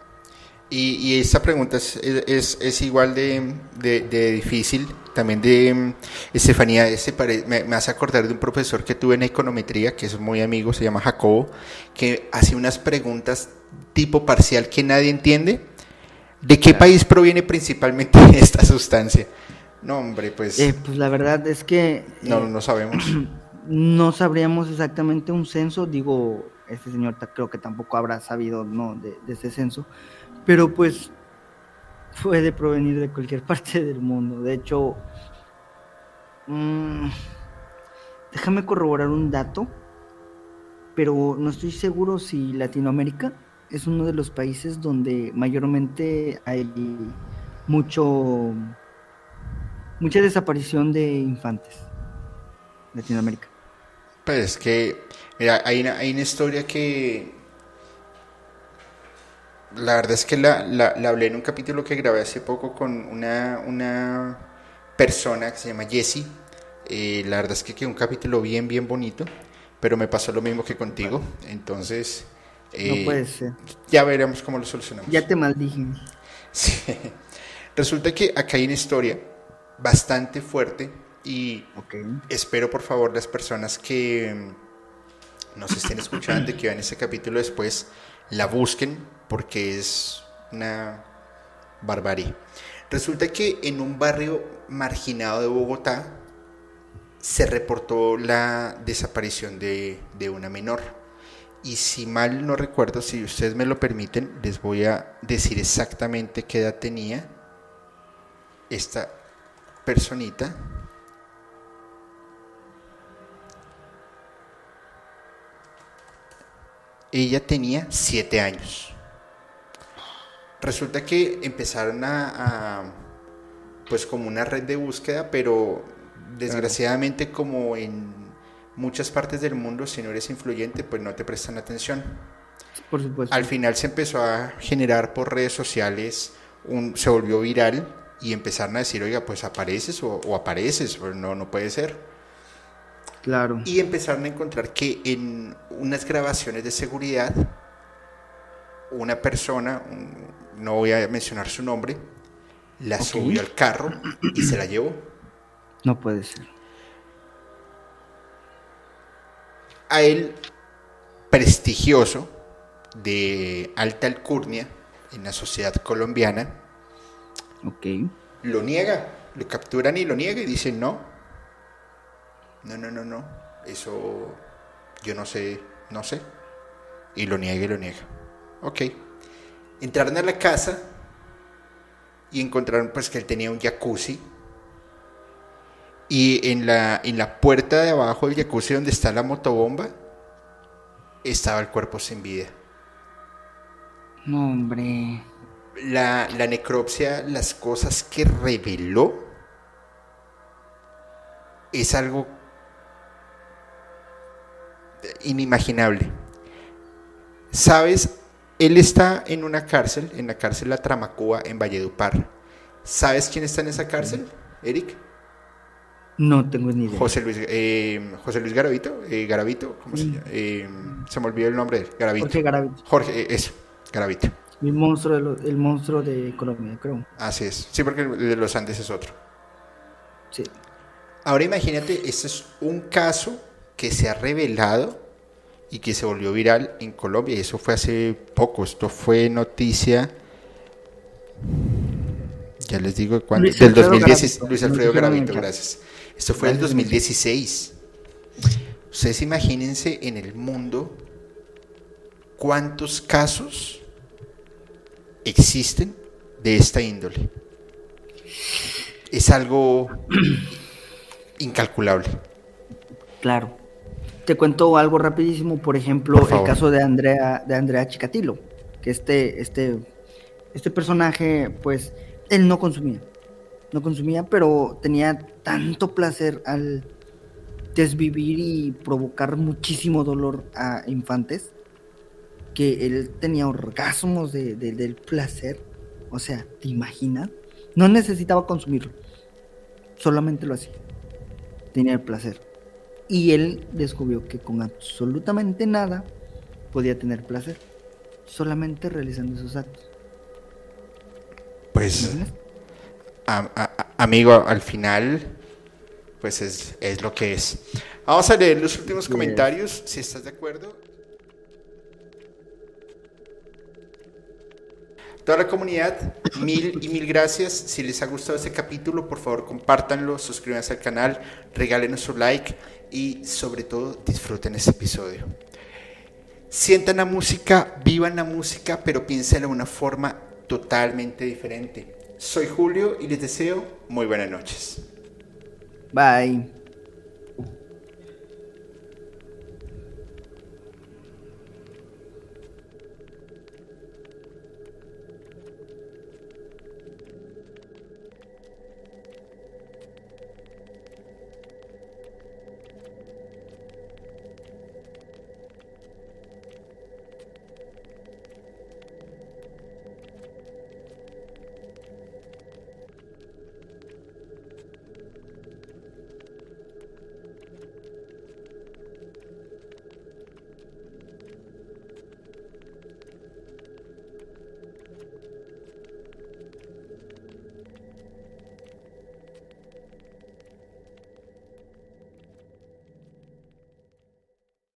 y, y esta pregunta es, es, es igual de, de- de difícil, también de Estefanía, ese pare- me, me hace acordar de un profesor que tuve en econometría, que es muy amigo, se llama Jacobo, que hace unas preguntas tipo parcial que nadie entiende. ¿De qué país proviene principalmente esta sustancia? No, hombre, pues Eh, pues la verdad es que no, eh, no sabemos. no sabríamos exactamente un censo, digo, este señor creo que tampoco habrá sabido no de, de ese censo, pero pues puede provenir de cualquier parte del mundo. De hecho, mm, déjame corroborar un dato, pero no estoy seguro si Latinoamérica es uno de los países donde mayormente hay mucho mucha desaparición de infantes. Latinoamérica. Pues es que, mira, hay una, hay una historia que la verdad es que la, la- la hablé en un capítulo que grabé hace poco con una, una persona que se llama Jessie. Eh, la verdad es que quedó un capítulo bien, bien bonito, pero me pasó lo mismo que contigo. Entonces, eh, no puede ser. ya veremos cómo lo solucionamos. Ya te maldije. Sí. Resulta que acá hay una historia bastante fuerte y. Espero por favor las personas que mm, nos estén escuchando y que vean ese capítulo después la busquen porque es una barbarie. Resulta que en un barrio marginado de Bogotá se reportó la desaparición de, de una menor. Y si mal no recuerdo, si ustedes me lo permiten, les voy a decir exactamente qué edad tenía esta personita. ella tenía siete años. Resulta que empezaron a, a, pues como una red de búsqueda, pero desgraciadamente como en muchas partes del mundo, si no eres influyente, pues no te prestan atención. Por supuesto. Al final se empezó a generar por redes sociales, un, se volvió viral y empezaron a decir, oiga, pues apareces o, o apareces, pero no, no puede ser. Claro. Y empezaron a encontrar que en unas grabaciones de seguridad, una persona, no voy a mencionar su nombre, la subió al carro y se la llevó. No puede ser. A él, prestigioso, de alta alcurnia en la sociedad colombiana, Ok. lo niega, lo capturan y lo niega y dicen no. No, no, no, no. Eso yo no sé, no sé. Y lo niega y lo niega. Ok. Entraron a la casa y encontraron pues que él tenía un jacuzzi. Y en la, en la puerta de abajo del jacuzzi donde está la motobomba, estaba el cuerpo sin vida. No, hombre. La, la necropsia, las cosas que reveló, es algo inimaginable. ¿Sabes él está en una cárcel, en la cárcel La Tramacúa, en Valledupar. ¿Sabes quién está en esa cárcel, Eric? No tengo ni idea. José Luis, eh, José Luis Garavito, eh, Garavito, ¿cómo se llama? Eh, se me olvidó el nombre de él, Garavito. Jorge Garavito. Jorge, eh, eso, Garavito. El monstruo, de lo- el monstruo de Colombia, creo. Así es. Sí, porque el de los Andes es otro. Sí. Ahora imagínate, este es un caso que se ha revelado y que se volvió viral en Colombia. Y eso fue hace poco. Esto fue noticia. Ya les digo cuándo. Luis Del Alfredo 2016. Garavito. Luis Alfredo en el chat. gracias. Esto fue del Gracias, Miguel. 2016. Ustedes imagínense en el mundo cuántos casos existen de esta índole. Es algo incalculable. Claro. Te cuento algo rapidísimo, por ejemplo, Por el caso de Andrea, de Andrea Chikatilo, que este, este, este personaje, pues, él no consumía. No consumía, pero tenía tanto placer al desvivir y provocar muchísimo dolor a infantes que él tenía orgasmos de- de- del placer. O sea, ¿te imaginas? No necesitaba consumirlo. Solamente lo hacía. Tenía el placer. Y él descubrió que con absolutamente nada podía tener placer. Solamente realizando esos actos. Pues, amigo, al final, pues es, es lo que es. Vamos a leer los últimos Yes. comentarios, si estás de acuerdo. Toda la comunidad, mil y mil gracias. Si les ha gustado este capítulo, por favor compártanlo, suscríbanse al canal, regálenos su like y sobre todo disfruten este episodio. Sientan la música, vivan la música, pero piensen de una forma totalmente diferente. Soy Julio y les deseo muy buenas noches. Bye.